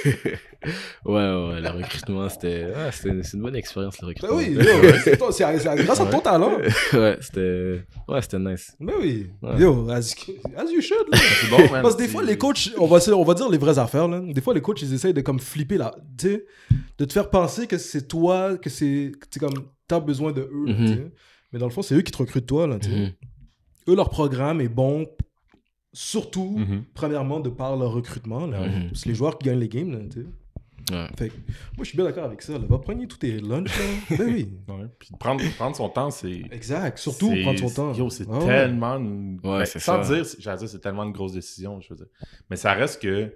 Ouais, ouais, le recrutement, c'était c'est une bonne expérience, le Ben recrutement. oui, yo, c'est grâce à ton talent. ouais, c'était ouais, c'était nice. Ben oui. Ouais. Yo, as, as you should, là. Bon, man. Parce que des fois, les coachs, on va, on va dire les vraies affaires, là. Des fois, les coachs, ils essayent de comme flipper là. Tu sais, de te faire penser que c'est toi, que c'est comme, t'as besoin de eux, là, Mhm. sais. Mais dans le fond, c'est eux qui te recrutent toi, là, tu sais. Mhm. Eux, leur programme est bon, surtout, Mhm. premièrement, de par leur recrutement, là. C'est les joueurs qui gagnent les games, là, tu sais. Ouais. Fait que, moi, je suis bien d'accord avec ça, là. Va prendre tous tes lunchs, ben oui. Ouais. Puis prendre, prendre son temps, c'est. Exact. Surtout, prendre son temps. Yo, c'est Ah ouais. tellement. une- Ouais, ben, sans ça. dire, c'est- j'allais dire, c'est tellement une grosse décision, je veux dire. Mais ça reste que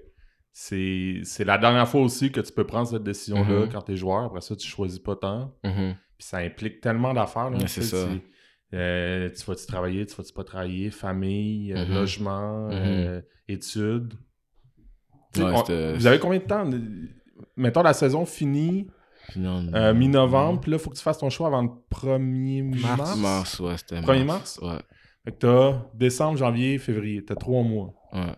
c'est c'est la dernière fois aussi que tu peux prendre cette décision-là Mhm. quand t'es joueur. Après ça, tu choisis pas tant. Mhm. Puis ça implique tellement d'affaires. tu c'est ça. Euh, tu vas-tu travailler, tu vas-tu pas travailler, famille, euh, Mhm. logement, Mhm. euh, études. Ouais, on- vous avez combien de temps? Mettons la saison finie non, euh, mi-novembre, puis là, il faut que tu fasses ton choix avant le 1er mars. Mars. Mars, ouais, c'était 1er mars? Ouais, Fait que t'as décembre, janvier, février. T'as trois mois. ouais.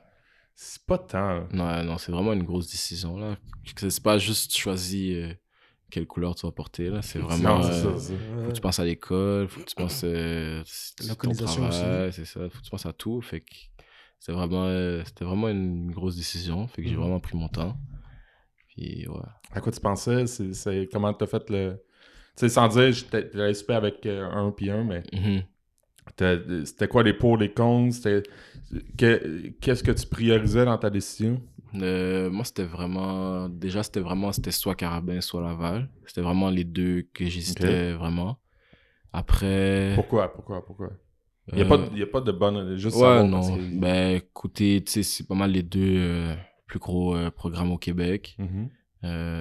C'est pas tant. là. Ouais, non, c'est vraiment une grosse décision, là. C'est pas juste tu choisis euh, quelle couleur tu vas porter, là. C'est vraiment... Non, euh, ça. Faut que tu penses à l'école, faut que tu penses euh, ton travail, c'est ça, faut que tu penses à tout. Fait que c'était vraiment, euh, c'était vraiment une grosse décision. Fait que j'ai Mhm. vraiment pris mon temps. Puis ouais. À quoi tu pensais? C'est, comment t'as fait le... Tu sais, sans dire, j'étais j'allais super avec euh, un puis un, mais Mhm. c'était quoi les pour, les contre? Qu'est-ce que tu priorisais dans ta décision? Euh, moi, c'était vraiment. Déjà, c'était vraiment. C'était soit Carabin, soit Laval. C'était vraiment les deux que j'hésitais vraiment. Après. Pourquoi? Pourquoi? Pourquoi? Il n'y a, euh, pas de- y a pas de bonne... Juste Ouais, non. que- Ben, écoutez, tu sais, c'est pas mal les deux euh, plus gros euh, programmes au Québec. Mhm.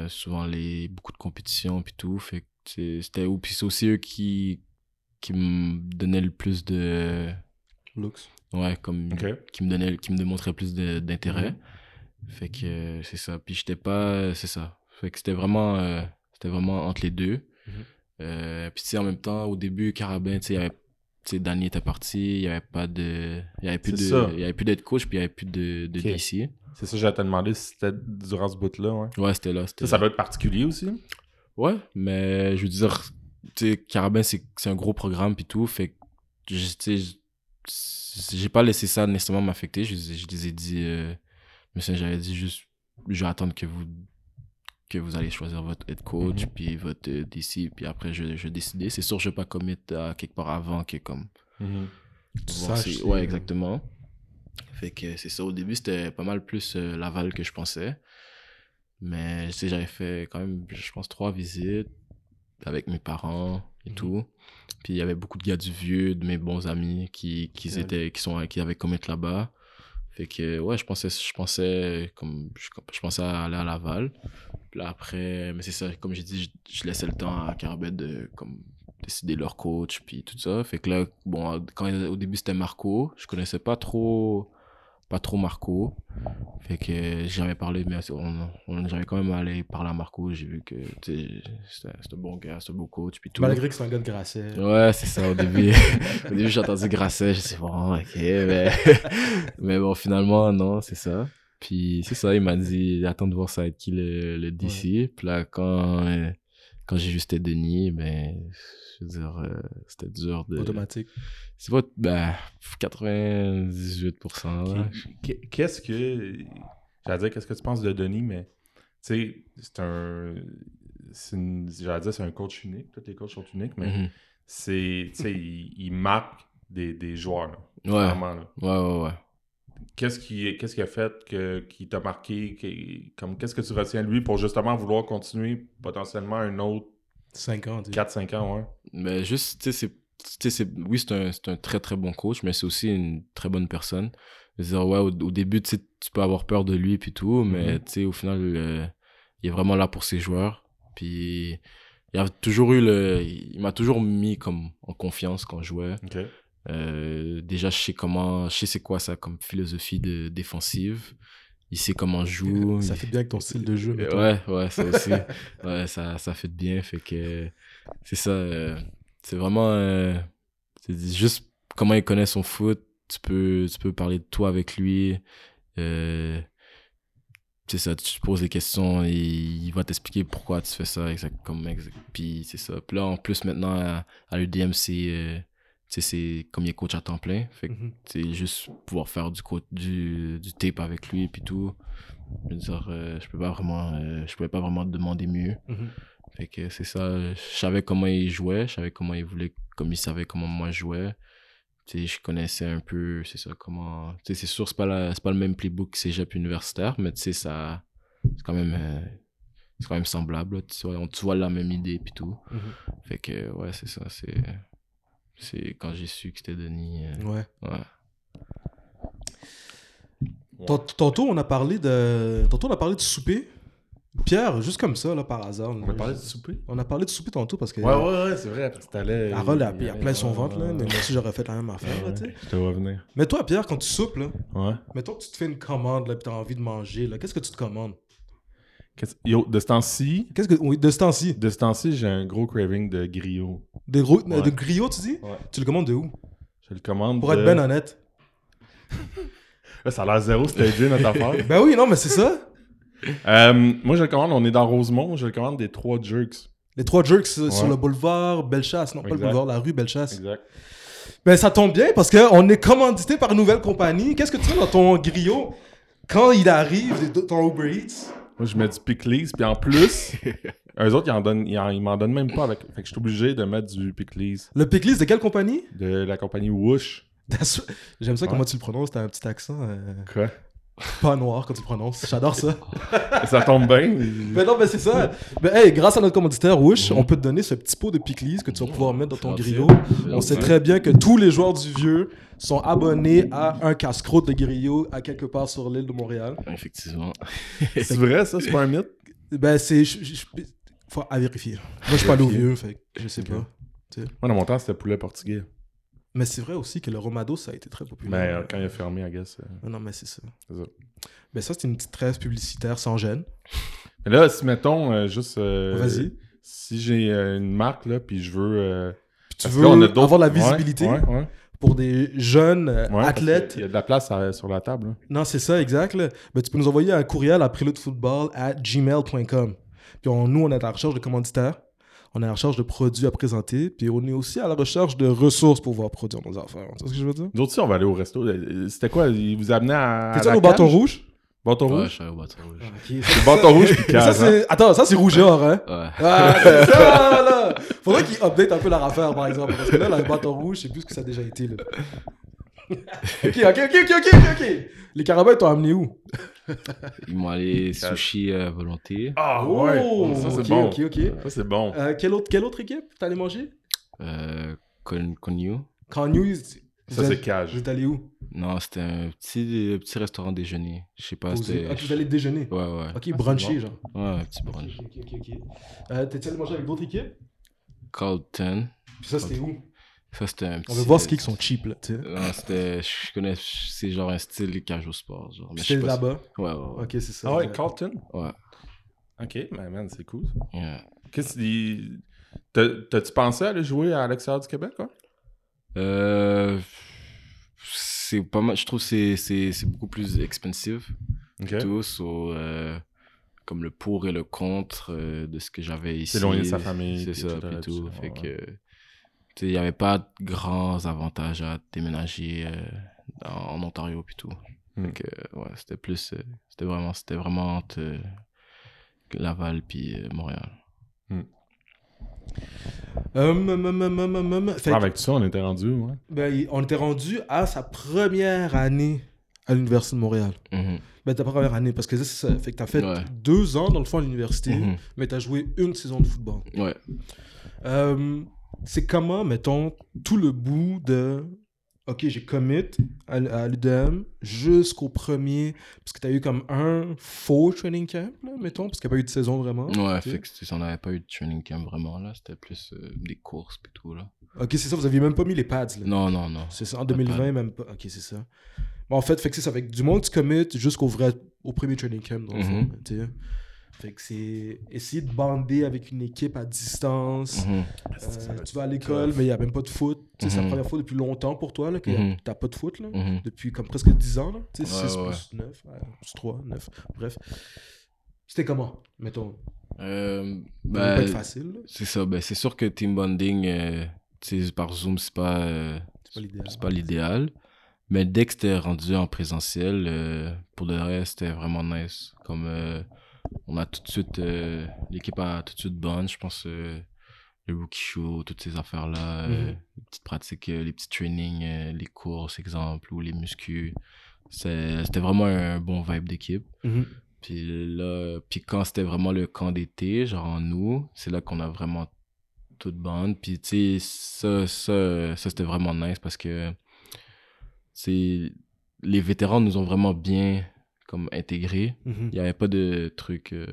Souvent, les, beaucoup de compétitions puis tout. Fait c'était. ou Puis c'est aussi eux qui, qui me donnaient le plus de. Looks. Ouais, comme. Qui me donnaient, qui me démontraient plus d'intérêt. Mhm. Fait que euh, c'est ça. Puis j'étais pas. C'est ça. Fait que c'était vraiment. euh, c'était vraiment entre les deux. Euh, puis tu sais, en même temps, au début, Carabin, tu sais, il y avait. Danny était parti, il y avait pas de. Il y avait plus de. Il y avait plus d'être coach, puis il y avait plus de, de Ok. DC. C'est ça, j'allais te demander si c'était durant ce bout-là, ouais. Ouais, c'était là. Ça, ça doit être particulier aussi. Ouais, mais je veux dire, tu sais, Carabin, c'est un gros programme, puis tout. Fait que, tu sais, j'ai pas laissé ça nécessairement m'affecter. Je, je les ai dit. Euh, j'avais dit juste, je vais attendre que vous que vous allez choisir votre head coach, Mhm. puis votre euh, DC, puis après, je, je vais décider. C'est sûr, je vais pas commit à quelque part avant que comme. Si- si- Ouais, exactement. Fait que c'est ça. Au début, c'était pas mal plus euh, Laval que je pensais. Mais tu sais, j'avais fait quand même, je pense, trois visites avec mes parents et Mhm. tout. Puis il y avait beaucoup de gars du vieux, de mes bons amis qui, qui, étaient, qui, sont, qui avaient commit là-bas. Fait que ouais, je pensais, je pensais, comme, je, je pensais aller à Laval. Puis là, après, mais c'est ça, comme j'ai dit, je, je laissais le temps à Carbet de comme, décider leur coach, puis tout ça. Fait que là, bon, quand au début c'était Marco, je connaissais pas trop, pas trop Marco. Fait que j'avais parlé, mais on, on, j'avais quand même allé parler à Marco. J'ai vu que c'était un bon gars, c'était un beau coach, puis tout. Malgré que c'est un gars de Grasset. Ouais, c'est ça, au début. au début, j'ai entendu Grasset, je sais bon, ok, mais... mais bon, finalement, non, c'est ça. Puis c'est ça, il m'a dit, attends de voir ça être qui le, le DC. Puis là, quand, euh, quand j'ai juste Denis, ben, je veux dire, euh, c'était dur de... Automatique. C'est pas, ben, 98%, là. Qu'est- Qu'est-ce que. J'allais dire, qu'est-ce que tu penses de Denis, mais. Tu sais, c'est un. c'est une- J'allais dire, c'est un coach unique. Tous les coachs sont uniques, mais Mhm. c'est. Tu sais, il, il marque des, des joueurs, là. Ouais, Vraiment, là. ouais, ouais, ouais. Qu'est-ce qui, qu'est-ce qui a fait que, qui t'a marqué? qui- comme, qu'est-ce que tu retiens de lui pour justement vouloir continuer potentiellement un autre 5 ans, tu sais. 4-5 ans, ouais? Mais juste, tu sais, c'est- tu sais, c'est- oui, c'est un, c'est un très très bon coach, mais c'est aussi une très bonne personne. Dire, ouais, au, au début, tu peux avoir peur de lui puis tout, mais tu sais, au final, euh, il est vraiment là pour ses joueurs. Puis il a toujours eu le. Il m'a toujours mis comme en confiance quand je jouais. Euh, déjà, je sais comment. Je sais c'est quoi ça comme philosophie de défensive. Il sait comment je joue. Ça fait bien avec ton style de jeu. euh, mettons. Ouais, ouais, ça aussi. ouais, ça, ça fait de bien. Fait que c'est ça. euh, c'est vraiment. euh, c'est juste comment il connaît son foot. Tu peux, tu peux parler de toi avec lui. Euh, c'est ça, tu te poses des questions et il va t'expliquer pourquoi tu fais ça. Exact, comme, exact. Puis c'est ça. Puis là, en plus, maintenant, à, à l'UDM, c'est. C'est comme il est coach à temps plein. Fait que Mhm. c'est juste pouvoir faire du, du, du tape avec lui et puis tout. Je veux dire, euh, je peux pas vraiment, euh, je pouvais pas vraiment demander mieux. Mhm. Fait que c'est ça, je savais comment il jouait, je savais comment il voulait, comme il savait comment moi je jouais. Tu sais, je connaissais un peu, c'est ça, comment, c'est sûr, c'est pas, la- pas le même playbook que cégep universitaire, mais tu sais, ça, c'est quand même, euh, c'est quand même semblable, tu vois, on tu vois la même idée puis tout. Mhm. Fait que, ouais, c'est ça, c'est, c'est quand j'ai su que c'était Denis, euh, Ouais. ouais. Tant- Tantôt, on a parlé de. Tantôt, on a parlé de souper. Pierre, juste comme ça, là, par hasard. On va parler du souper? On a parlé de souper tantôt parce que. Ouais, ouais, ouais, c'est vrai. Parce que t'allais. Harold a, il a plein son ventre, là. ouais, Mais moi aussi, j'aurais fait la même affaire, là, Ouais, tu sais. Je te vois venir. Mais toi, Pierre, quand tu soupes, là, Ouais. mettons que tu te fais une commande, là, puis t'as envie de manger, là, qu'est-ce que tu te commandes? Yo, de ce temps-ci, Qu'est-ce que. Oui, de ce temps-ci? de ce temps-ci, j'ai un gros craving de griot. Des gros, Ouais. De griot, tu dis? Ouais. Tu le commandes de où? Je le commande. Pour de- être ben honnête. Ça a l'air zéro, c'était Dieu notre affaire. Ben oui, non, mais c'est ça. Euh, moi, je le commande, on est dans Rosemont, je le commande des trois jerks. Les trois jerks euh, sur le boulevard Bellechasse. Non, pas le boulevard, la rue Bellechasse. Exact. Ben ça tombe bien parce qu'on est commandité par une nouvelle compagnie. Qu'est-ce que tu fais dans ton griot quand il arrive, de- ton Uber Eats? Moi, je mets du pickles, puis en plus, eux autres, ils en donnent, ils en- ils m'en donnent même pas avec. Fait que je suis obligé de mettre du pickles Le pickles de quelle compagnie? De la compagnie Woosh. That's- J'aime ça comment tu le prononces. T'as un petit accent euh, Quoi? Pas noir quand tu le prononces. J'adore ça. ça tombe bien. Mais non, mais c'est ça. Mais hey, grâce à notre commanditaire Wish, on peut te donner ce petit pot de pickles que tu vas pouvoir mettre dans ton gentil. On sait très bien que tous les joueurs du vieux sont abonnés à un casse-croûte de griot à quelque part sur l'île de Montréal. Effectivement. C'est vrai, ça? C'est pas un mythe? Ben, c'est. Faut à vérifier. Moi, je suis pas allé au vieux, fait que je sais pas. Moi, dans mon temps, c'était poulet portugais. Mais c'est vrai aussi que le Romado, ça a été très Mais populaire. euh, quand il a fermé, I guess. euh, Non, mais c'est ça. c'est ça. Ben, ça, c'est une petite trêve publicitaire sans gêne. Mais là, si mettons, euh, juste. euh, Vas-y. Si j'ai une marque, là, puis je veux. Tu parce veux que là, on a avoir la visibilité Ouais, ouais. pour des jeunes athlètes. qu'il y a de la place à- sur la table. là. Non, c'est ça, exact. là. Ben, tu peux nous envoyer un courriel à preludefootball at gmail.com. Puis on- nous, on est à la recherche de commanditaires. On est à la recherche de produits à présenter. Puis on est aussi à la recherche de ressources pour pouvoir produire nos affaires. Tu vois ce que je veux dire? Nous autres aussi, on va aller au resto. Euh, C'était quoi? Il vous amenait à. T'es à ça la au bâton rouge? Bâton Ouais, je rouge? suis allé au bâton rouge. C'est bâton rouge puis ça, hein? Attends, ça, c'est rouge et or, hein? Ouais. Ah, c'est ça, là! Faudrait qu'il update un peu leur affaire, par exemple. Parce que là, le bâton rouge, c'est plus ce que ça a déjà été, là. Ok, ok, ok, ok, ok, ok, ok. Les carabins t'ont amené où? Ils m'ont allé sushi à volonté. Ah Oh, ouais! Ça, c'est ok, bon. ok, ok. Ça, c'est bon. Euh, quelle, autre, quelle autre équipe t'allais manger? Euh, Con- Connu. Quand News. Ça, c'est cage. Vous êtes allé où? Non, c'était un petit, petit restaurant déjeuner. Je sais pas, Poser. c'était. Ah, vous allez déjeuner? Ouais, ouais. Ok, bruncher, bon. genre. Ouais, un petit brunch. Ok, ok, ok. ok. Euh, allé manger avec d'autres équipes? Carlton. Puis ça, c'était où? Ça, c'était un petit. On veut voir ce qui sont cheap, là, tu sais. Non, c'était. Je connais. C'est genre un style cage au sport. Genre. Mais si- là-bas? Ouais, ouais, ouais. Ok, c'est ça. Ah ouais, Euh, Carlton? Ouais. Ok, mais man, c'est cool ça. Yeah. Qu'est-ce qu'il. T'as- T'as-tu pensé à aller jouer à l'extérieur du Québec, quoi? Euh, c'est pas mal. Je trouve que c'est- c'est c'est beaucoup plus expensive. Ok. Tout. so, euh, comme le pour et le contre euh, de ce que j'avais ici. S'éloigner de sa famille, C'est ça, puis tout tout. ça, Fait ouais. que. Il n'y avait pas de grands avantages à déménager euh, dans- en Ontario puis tout. Fait que, ouais, c'était plus. euh, c'était vraiment, c'était vraiment entre euh, Laval puis euh, Montréal. Fait Ah, que, avec tout ça, on était rendu, ouais. ben, on était rendu à sa première année à l'Université de Montréal. Mhm. Ben, ta première année, parce que ça. Fait que t'as fait Ouais. deux ans, dans le fond, à l'université, Mhm. mais t'as joué une saison de football. Ouais. C'est comment, mettons, tout le bout de. Ok, j'ai commit à, à l'UDM jusqu'au premier. Parce que t'as eu comme un faux training camp, là, mettons, parce qu'il n'y a pas eu de saison vraiment. Ouais, fait que c'est- on n'avait pas eu de training camp vraiment, là. C'était plus euh, des courses et tout, là. Ok, c'est ça, vous aviez même pas mis les pads, là. Non, non, non. C'est ça, en Pas de 2020, même pas. Ok, c'est ça. Bon, en fait, fait que c'est ça. Fait que du moment que tu commit jusqu'au vrai, au premier training camp, dans le fond, Mhm. tu sais. Fait que c'est essayer de bander avec une équipe à distance. Mhm. Euh, tu vas à l'école, mais il n'y a même pas de foot. Tu sais, C'est la Mhm. première fois depuis longtemps pour toi là, que Mhm. t'as pas de foot. Là. Mhm. Depuis comme presque 10 ans. Là. Tu Ouais, 6 ouais. plus 9, plus 3, 9. Bref. C'était comment, mettons? Euh, doit pas être ben, facile. c'est ça. Ben, c'est sûr que team bonding, euh, tu par Zoom, c'est pas, euh, C'est pas l'idéal. c'est pas l'idéal. Mais dès que c'était rendu en présentiel, euh, pour le reste, c'était vraiment nice. Comme euh, on a tout de suite, euh, l'équipe a tout de suite bonne, je pense, euh, le rookie show, toutes ces affaires-là, euh, Mhm. les petites pratiques, les petits trainings, les courses, exemple, ou les muscu. C'était vraiment un bon vibe d'équipe. Mhm. Puis là, puis quand c'était vraiment le camp d'été, genre en nous, c'est là qu'on a vraiment toute bande. Puis tu sais, ça, ça, ça c'était vraiment nice parce que c'est les vétérans nous ont vraiment bien comme intégrés. Mhm. Il n'y avait pas de truc, euh,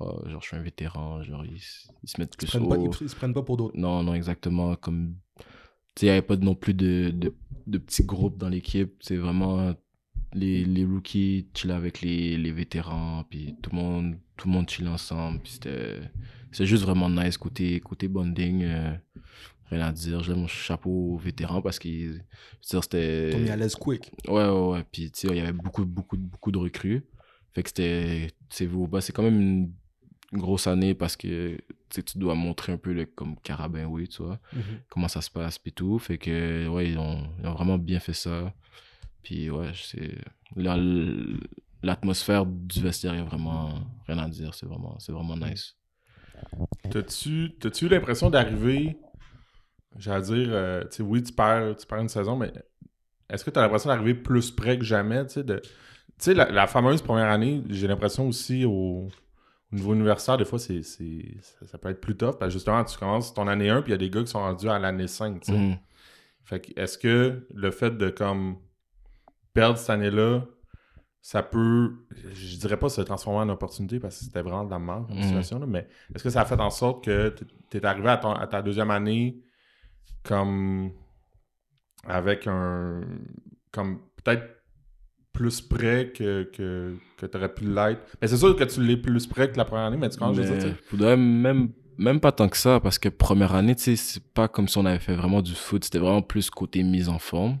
Ah, genre je suis un vétéran, genre ils, ils se mettent Ils, plus prennent pas, ils, ils se prennent pas pour d'autres. Non, non, exactement. Comme, tu sais, il n'y avait pas non plus de, de, de petits groupes dans l'équipe. C'est vraiment les, les rookies chillaient avec les, les vétérans, puis tout le monde, tout le monde chillait ensemble. C'était, c'est juste vraiment nice côté, côté bonding. euh, rien à dire. Je lève mon chapeau aux vétérans parce dire, c'était. T'ont mis à l'aise quick. Ouais, ouais, ouais. Puis, tu sais, il y avait beaucoup, beaucoup, beaucoup de recrues. Fait que c'était, tu sais, vous, bah, c'est quand même une, grosse année parce que, tu dois montrer un peu le, comme carabin, oui, tu vois, Mhm. comment ça se passe, puis tout. Fait que, ouais, ils ont, ils ont vraiment bien fait ça. Puis, ouais, c'est, la- l'atmosphère du vestiaire, il y a vraiment rien à dire. C'est vraiment, c'est vraiment nice. T'as-tu t'as-tu eu l'impression d'arriver, j'allais dire, euh, tu sais, oui, tu perds, tu perds une saison, mais est-ce que tu as l'impression d'arriver plus près que jamais, tu sais, de... Tu sais, la, la fameuse première année, j'ai l'impression aussi au, au niveau universitaire, des fois, c'est, ça, ça peut être plus tough, parce que justement, tu commences ton année 1, puis il y a des gars qui sont rendus à l'année 5, tu sais. Mhm. Fait que, est-ce que le fait de, comme, perdre cette année-là, ça peut, je dirais pas se transformer en opportunité parce que c'était vraiment de la merde comme Mhm. situation, là, mais est-ce que ça a fait en sorte que tu es arrivé à, ton- à ta deuxième année comme avec un comme peut-être plus près que, que, que tu aurais pu l'être. Mais c'est sûr que tu l'es plus près que la première année, mais tu je Mais sais? vrai, même, même pas tant que ça, parce que première année, tu sais, c'est pas comme si on avait fait vraiment du foot, c'était vraiment plus côté mise en forme.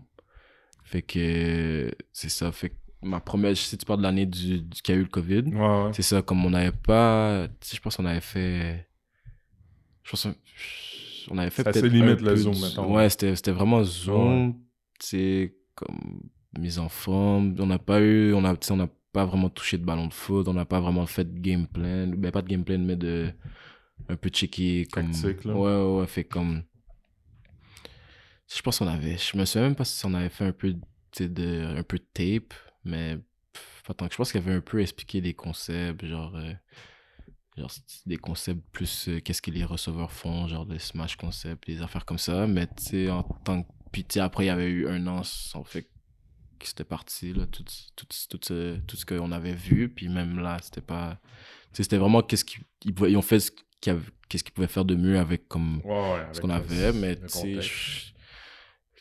Fait que c'est ça. Fait que ma première, si tu parles de l'année du, du qui a eu le COVID, Ouais, ouais. c'est ça, comme on n'avait pas, tu sais, je pense qu'on avait fait, je pense on avait fait peut-être limite, peu Zoom, mettons. Ouais, c'était c'était vraiment Zoom, c'est comme mise en forme. On n'a pas eu, on a, on n'a pas vraiment touché de ballon de foot, on n'a pas vraiment fait de game plan, ben pas de game plan, mais de un peu checker comme. Tactique, là. Ouais, ouais, ouais, fait comme. Je pense qu'on avait, je me souviens même pas si on avait fait un peu, de, un peu de tape, mais pas tant que je pense qu'il y avait un peu expliqué des concepts, genre. euh, genre des concepts plus euh, qu'est-ce que les receveurs font genre des smash concepts des affaires comme ça. Mais tu sais en tant que puis tu après il y avait eu un an en fait que c'était parti là tout tout tout ce, tout ce qu'on avait vu. Puis même là c'était pas tu sais c'était vraiment qu'est-ce qu'ils ils, ont fait ce qu'ils pouvaient faire de mieux avec comme Ouais, ouais, avec ce qu'on avait, mais tu sais,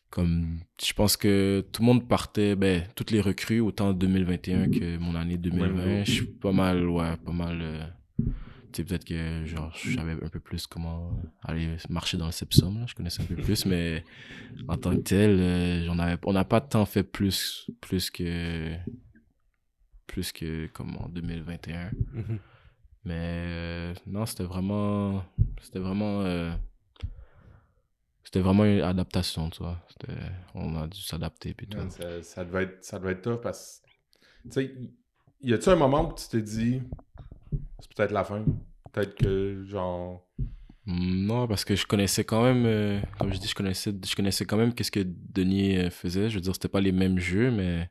comme je pense que tout le monde partait, ben, toutes les recrues, autant 2021 que mon année 2020, je suis pas mal, ouais, pas mal. euh, peut-être que genre, je savais un peu plus comment aller marcher dans le sepsum, là, je connaissais un peu plus, mais en tant que tel, euh, j'en avais, on n'a pas tant fait plus, plus que. plus que comme en 2021. Mhm. Mais euh, non, c'était vraiment. C'était vraiment. euh, c'était vraiment une adaptation, tu vois. On a dû s'adapter puis tout. Ça, ça devait être, ça devait être tough parce que, tu sais, y a-tu un moment où tu t'es dit, c'est peut-être la fin? Peut-être que, genre. Mm, Non, parce que je connaissais quand même, euh, comme je dis, je connaissais, je connaissais quand même qu'est-ce que Denis euh, faisait. Je veux dire, c'était pas les mêmes jeux, mais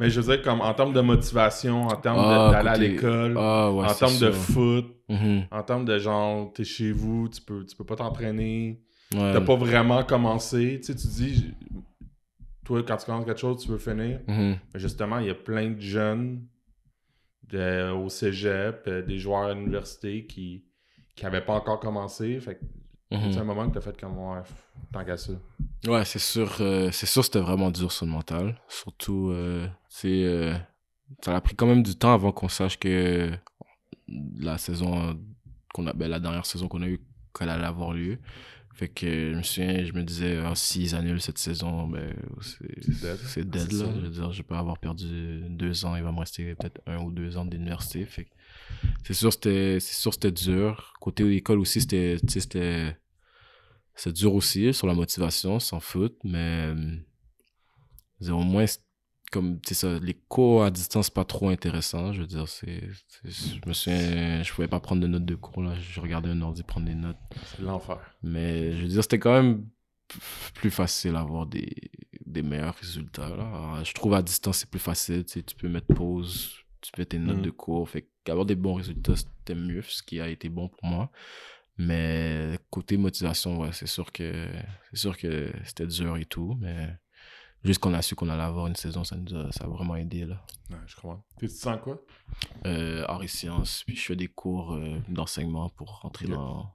Mais je veux dire, comme en termes de motivation, en termes Ah, d'aller à l'école, Ah, ouais, en termes de foot, Mhm. en termes de genre, t'es chez vous, tu peux, tu peux pas t'entraîner, Ouais. t'as pas vraiment commencé. Tu sais, tu dis, toi, quand tu commences quelque chose, tu veux finir. Mhm. Mais justement, il y a plein de jeunes de- au cégep, euh, des joueurs à l'université qui qui avaient pas encore commencé. Fait Mhm. c'est un moment que t'as fait comme, ouais, tant qu'à ça. Ouais, c'est sûr, euh, c'est sûr, c'était vraiment dur sur le mental. Surtout, euh, c'est, euh, ça a pris quand même du temps avant qu'on sache que la saison qu'on a, ben, la dernière saison qu'on a eue, qu'elle allait avoir lieu. Fait que je me souviens, je me disais, ah, s'ils annulent cette saison, ben, c'est, dead. c'est dead, C'est là. Je veux dire, je peux avoir perdu deux ans, il va me rester peut-être un ou deux ans d'université. Fait que c'est sûr, c'était, c'est sûr, c'était dur. Côté école aussi, c'était, c'est dur aussi sur la motivation, sans foot, mais dire, au moins, comme, sais, ça, les cours à distance, pas trop intéressant. Je veux dire, c'est, c'est- je me souviens, je pouvais pas prendre de notes de cours, là. Je regardais un ordi prendre des notes. C'est l'enfer. Mais je veux dire, c'était quand même plus facile d'avoir des, des meilleurs résultats. Là. Alors, je trouve à distance, c'est plus facile. Tu, sais, tu peux mettre pause, tu peux tes notes Mm. de cours. Fait qu'avoir des bons résultats, c'était mieux, ce qui a été bon pour moi. Mais côté motivation, ouais, c'est sûr que c'est sûr que c'était dur et tout. Mais juste qu'on a su qu'on allait avoir une saison, ça nous a, ça a vraiment aidé. Là. Ouais, je crois. Tu te sens quoi? Euh, arts et sciences, puis je fais des cours euh, d'enseignement pour rentrer dans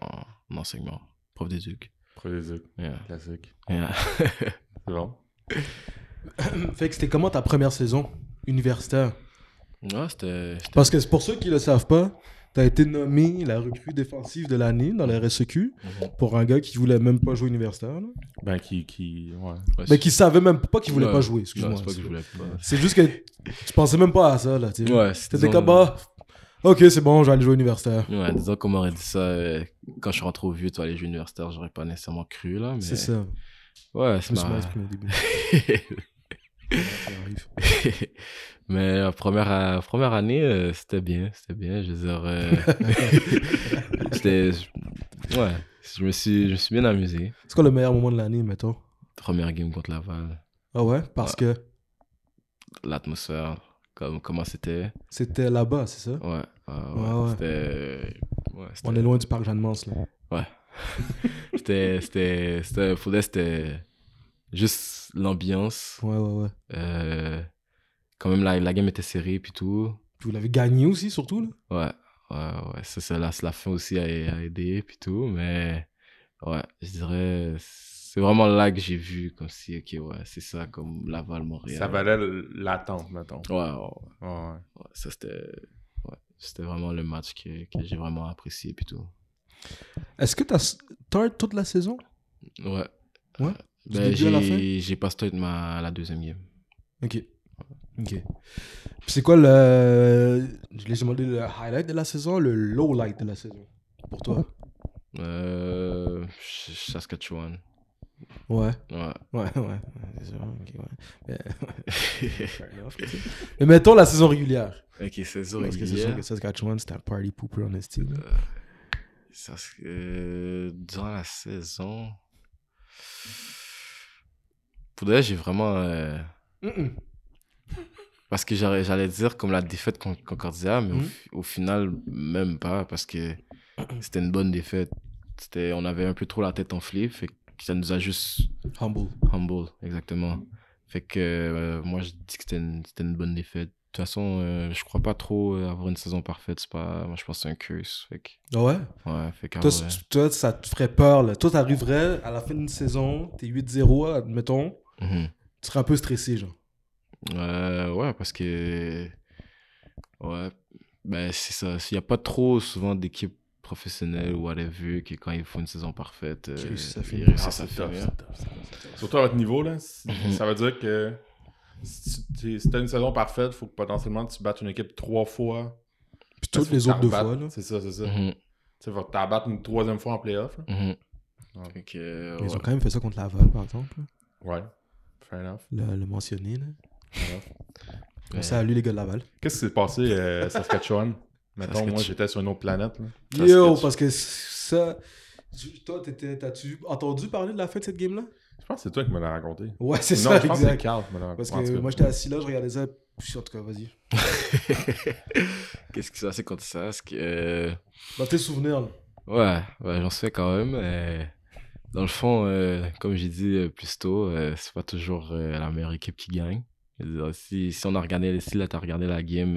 en, en enseignement. Prof d'éduc. Prolésique. Yeah. Classique. Yeah. C'est bon. Fait que c'était comment ta première saison universitaire? Ouais, c'était. c'était- Parce que c'est pour ceux qui le savent pas, t'as été nommé la recrue défensive de l'année dans la RSEQ Mhm. pour un gars qui voulait même pas jouer universitaire. là. Ben, qui. qui ouais. Ouais, Mais qui savait même pas qu'il voulait Ouais. pas jouer, excuse-moi. c'est juste que tu pensais même pas à ça, là. tu. Ouais, disons- comme, bah, ok, c'est bon, je vais aller jouer universitaire. Ouais, disons qu'on m'aurait dit ça euh, quand je suis rentré au vieux, tu vas aller jouer universitaire, j'aurais pas nécessairement cru, là. Mais... C'est ça. Ouais, Je c'est me suis mal ma... exprimé au début. Ça. mais la première, euh, première année, euh, c'était bien, c'était bien. Je veux dire, euh. Ouais, je me, suis, je me suis bien amusé. C'est quoi le meilleur moment de l'année, mettons? Première game contre Laval, Ah ouais? Parce que? L'atmosphère, comme, comment c'était. c'était là-bas, c'est ça? Ouais, ouais, ouais, Ouais, ouais. c'était. Ouais, On est loin du parc Jeanne-Mance, là. C'était. C'était. C'était. C'était juste l'ambiance. Ouais, ouais, ouais. Euh, quand même, la, la game était serrée, puis tout. Puis vous l'avez gagné aussi, surtout, là? Ouais, ouais, ouais. Ça, c'est la, la fin aussi a, a aidé, puis tout. Mais, ouais, je dirais. C'est vraiment là que j'ai vu, comme si, ok, ouais, c'est ça, comme Laval, Montréal. Ça valait l'attente, mettons. Ouais, ouais, ouais. Ouais, ouais. Ouais, ça, c'était. Ouais, c'était vraiment le match que, que j'ai vraiment apprécié, puis tout. Est-ce que t'as start toute la saison? Ouais. Ouais? Ben, j'ai pas start ma, la deuxième game. Ok. Ok. C'est quoi le. Je l'ai demandé le highlight de la saison, le low light de la saison? Pour toi? Euh, Ch- Saskatchewan. Ouais. Ouais. Ouais, ouais. ouais, c'est sûr, ok, ouais. Mais. Mais mettons la saison régulière. ok, c'est sûr. Parce que c'est sûr que Saskatchewan, c'était un party pooper en estime. là. Ça, euh, durant la saison. Pour de j'ai vraiment. euh. Parce que j'allais dire comme la défaite contre Concordia, mais au Mhm. fi- au, final, même pas, parce que c'était une bonne défaite. C'était, on avait un peu trop la tête enflée, fait que ça nous a juste Humble. humble, exactement. Fait que euh, moi, je dis que c'était une, bonne défaite. De toute façon, euh, je crois pas trop avoir une saison parfaite. C'est pas, moi, je pense que c'est un curse. Fait que, Ah ouais? Ouais, fait toi, c- toi, ça te ferait peur. Là. Toi, t'arriverais à la fin d'une saison, t'es 8-0, admettons, mhm. tu serais un peu stressé, genre. Euh, ouais, parce que. Ouais. Ben, c'est ça. Il n'y a pas trop souvent d'équipes professionnelles ou whatever que quand ils font une saison parfaite, euh, Qui Ah, c'est tough, c'est tough. Surtout à votre niveau, là, Mhm. ça veut dire que si tu t'as une saison parfaite, il faut que potentiellement tu battes une équipe trois fois. Puis toutes les autres deux fois, là. C'est ça, c'est ça. Mhm, Tu tu battes une troisième fois en playoff. là. Ouais. Fait que, euh, Ils ont quand même fait ça contre Laval, par exemple. Ouais. Fair enough. Le, le mentionné, là. fair enough. Salut les gars de Laval. Qu'est-ce qui s'est passé euh, à Saskatchewan? Mettons, moi, j'étais sur une autre planète. là. Yo, parce que ça. Toi, t'étais- t'as-tu entendu parler de la fin de cette game-là? Je pense que c'est toi qui me l'as raconté. Ouais, c'est non, ça, je pense que c'est exact. Carl qui me l'a raconté. Parce que cas. moi, j'étais assis là, je regardais ça. Puis, en tout cas, vas-y. Qu'est-ce qui s'est passé contre ça? Est-ce que. euh, Dans tes souvenirs, là. Ouais, ouais j'en sais quand même. Dans le fond, euh, comme j'ai dit euh, plus tôt, euh, c'est pas toujours euh, la meilleure équipe qui gagne. Si, on a regardé, si là t'as regardé la game,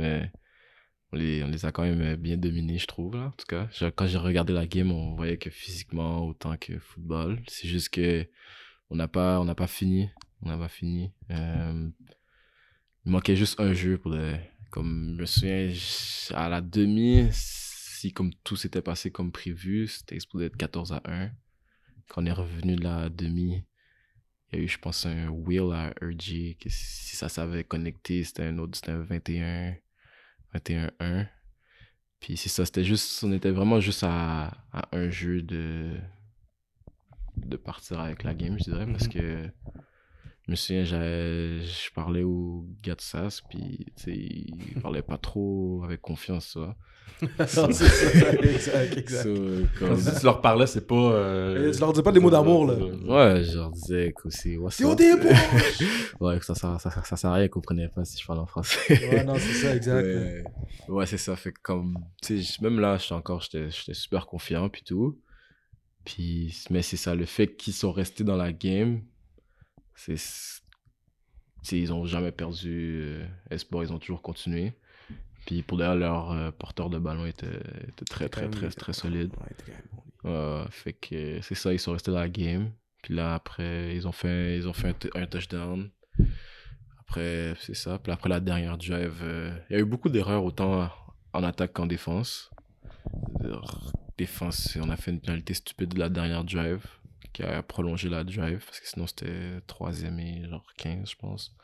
on, les, a quand même bien dominés, je trouve, en tout cas. Quand j'ai regardé la game, on voyait que physiquement, autant que football. C'est juste que on n'a pas, pas fini. On n'a pas fini. Il manquait juste un jeu pour. Comme je me souviens, à la demi, si comme tout s'était passé comme prévu, c'était exposé être 14 à 1. Quand on est revenu de la demi, il y a eu, je pense, un wheel à RG, que si ça s'avait connecté, c'était un autre, c'était un 21, 21-1. Puis c'est ça, c'était juste, on était vraiment juste à, à un jeu de, de partir avec la game, je dirais, parce Mhm. que je me souviens, je parlais au gars de SAS, puis tu il parlait pas trop avec confiance. Non, c'est ça, exact, exact. So, Quand tu leur parlais, c'est pas. euh, Et tu leur dis pas des mots d'amour, là. Ouais, je leur disais que c'est. C'est au début! Ouais, que ça, ça, ça, ça sert à rien, ils comprenaient pas si je parle en français. Ouais, non, c'est ça, exact. Ouais, ouais c'est ça. Fait que comme, tu sais, même là, j'étais encore, j'étais j'étais super confiant, puis tout. Puis, mais c'est ça, le fait qu'ils sont restés dans la game, c'est. ils ont jamais perdu euh, espoir, ils ont toujours continué. Puis pour d'ailleurs, leur euh, porteur de ballon était, était très, très, très, très, solide. Ouais, fait que c'est ça, ils sont restés dans la game. Puis là, après, ils ont fait, ils ont fait un, un touchdown. Après, c'est ça. Puis après la dernière drive, euh, il y a eu beaucoup d'erreurs autant en attaque qu'en défense. Défense, on a fait une pénalité stupide de la dernière drive qui a prolongé la drive parce que sinon c'était troisième et genre 15, je pense.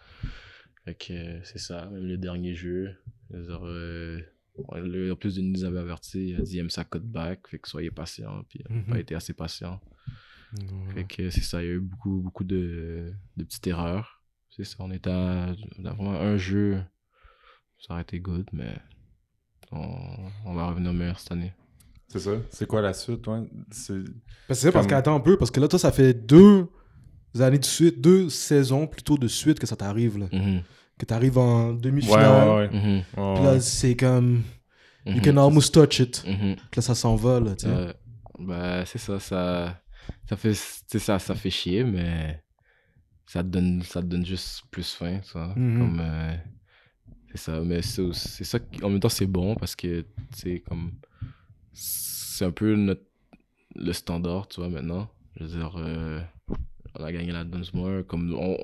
Fait que euh, c'est ça, même le dernier jeu. dire, euh, en plus de nous avait averti, il a dit aime sa back, fait que soyez patient, puis il n'a Mhm. pas été assez patient. Fait que c'est ça, il y a eu beaucoup, beaucoup de, de petites erreurs. C'est ça, on était à, on a vraiment un jeu, ça aurait été good, mais on, on va revenir meilleur cette année. C'est ça. C'est quoi la suite, toi? C'est... Parce que c'est parce Comme- qu'attends un peu, parce que là, toi, ça fait deux années de suite, deux saisons plutôt de suite que ça t'arrive, là. Mhm, Que t'arrives en demi-finale. ouais, ouais. Ouais, Puis ouais. là, c'est comme. You can almost touch it. mhm. Puis là, ça s'envole, tu sais. Euh, bah, c'est ça, ça, ça fait, c'est ça, ça fait chier, mais ça te donne, ça te donne juste plus faim, ça. Mhm. Comme, euh, c'est ça, mais c'est c'est ça qui, en même temps, c'est bon parce que, tu sais, comme, c'est un peu notre, le standard, tu vois, maintenant. Je veux dire, euh, on a gagné la Dunsmore, comme, on,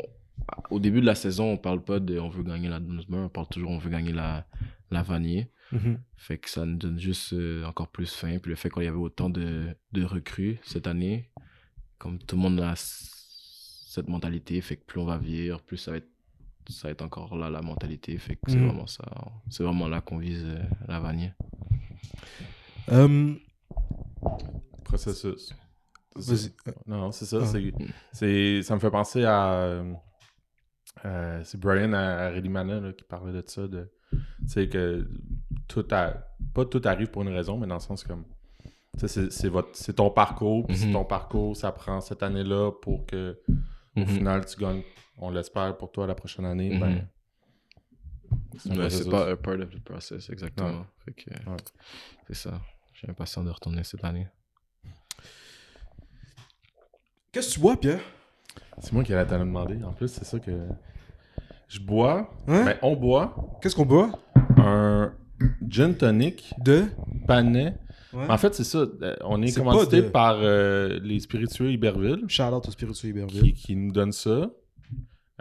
au début de la saison, on parle pas de on veut gagner la Dunsmore, on parle toujours on veut gagner la, la Vanier. Mhm. Fait que ça nous donne juste euh, encore plus faim. Puis le fait qu'il y avait autant de, de recrues cette année, comme tout le monde a cette mentalité, fait que plus on va vieillir, plus ça va être, ça va être encore là la mentalité. Fait que c'est Mhm. vraiment ça. C'est vraiment là qu'on vise euh, la vanille. Euh, Processus. Non, c'est ça. Ah. c'est- C'est, ça me fait penser à. euh, euh, c'est Brian Arelimana là, qui parlait de ça. De, tu sais, que tout a, pas tout arrive pour une raison, mais dans le sens comme. C'est, c'est, votre, c'est ton parcours, puis c'est Mhm. ton parcours, ça prend cette année-là pour que, au Mhm. final, tu gagnes, on l'espère pour toi la prochaine année. Mhm. Ben, c'est un Ouais, processus. c'est pas a part of the process, exactement. Ouais. Fait que, Ouais. c'est ça. J'ai impatient de retourner cette année. Qu'est-ce que tu bois, Pierre? C'est moi qui allais te le demander. En plus, c'est ça que. Je bois, Hein? Ben, on boit Qu'est-ce qu'on boit? un gin tonic De? Panais. Ouais. En fait, c'est ça. euh, On est, C'est commandité de- par euh, les spiritueux Iberville Shout out au spirituel Iberville. qui, qui nous donnent ça.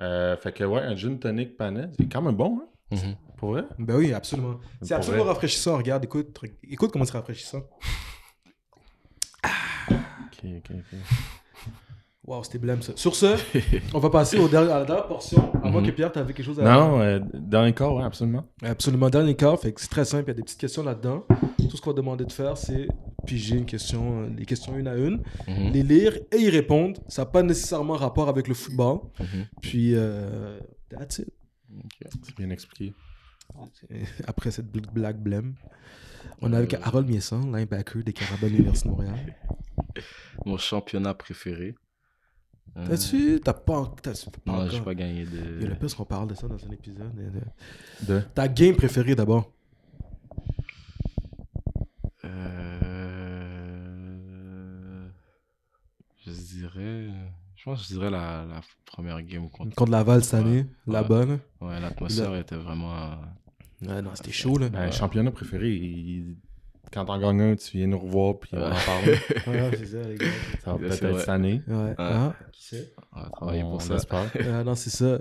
Euh, fait que, ouais, un gin tonic panais. C'est quand même bon, hein, Mhm. Pour vrai? Ben oui, absolument. C'est absolument vrai. rafraîchissant. Regarde, écoute, écoute comment c'est rafraîchissant. Ok, ok, ok. Waouh, c'était blême ça. Sur ce, on va passer au dernier- à la dernière portion. À moins Mhm. que Pierre, t'avais quelque chose à Non, euh, les corps, ouais, absolument. Absolument, dernier fait que c'est très simple, il y a des petites questions là-dedans. Tout ce qu'on va demander de faire, c'est piger une question, euh, les questions une à une, Mhm. les lire et y répondre. Ça n'a pas nécessairement rapport avec le football. Mhm. Puis, euh, that's it. C'est bien expliqué. Après cette bl- blague blême, on est avec Harold Miesson, linebacker des Carabins de l'Université de Montréal. Mon championnat préféré. Euh, T'as-tu. T'as pas. T'as pas Non, j'ai pas gagné Il y a de. le plus qu'on parle de ça dans un épisode. de- de- De... Ta game préférée d'abord Euh... Je dirais. Je pense que je dirais la, la première game contre. Contre Laval cette année, Ouais. la Ouais. bonne. Ouais, l'atmosphère était vraiment. Ouais, non, c'était chaud là. Ben, championnat préféré, il- quand t'en gagnes un, tu viens nous revoir, puis on en Ouais. parle. Ouais, c'est ça, les gars. Ça va peut-être être cette année. Ouais. Ah, qui sait? On va travailler on pour ça. espère. Ah, non, c'est ça.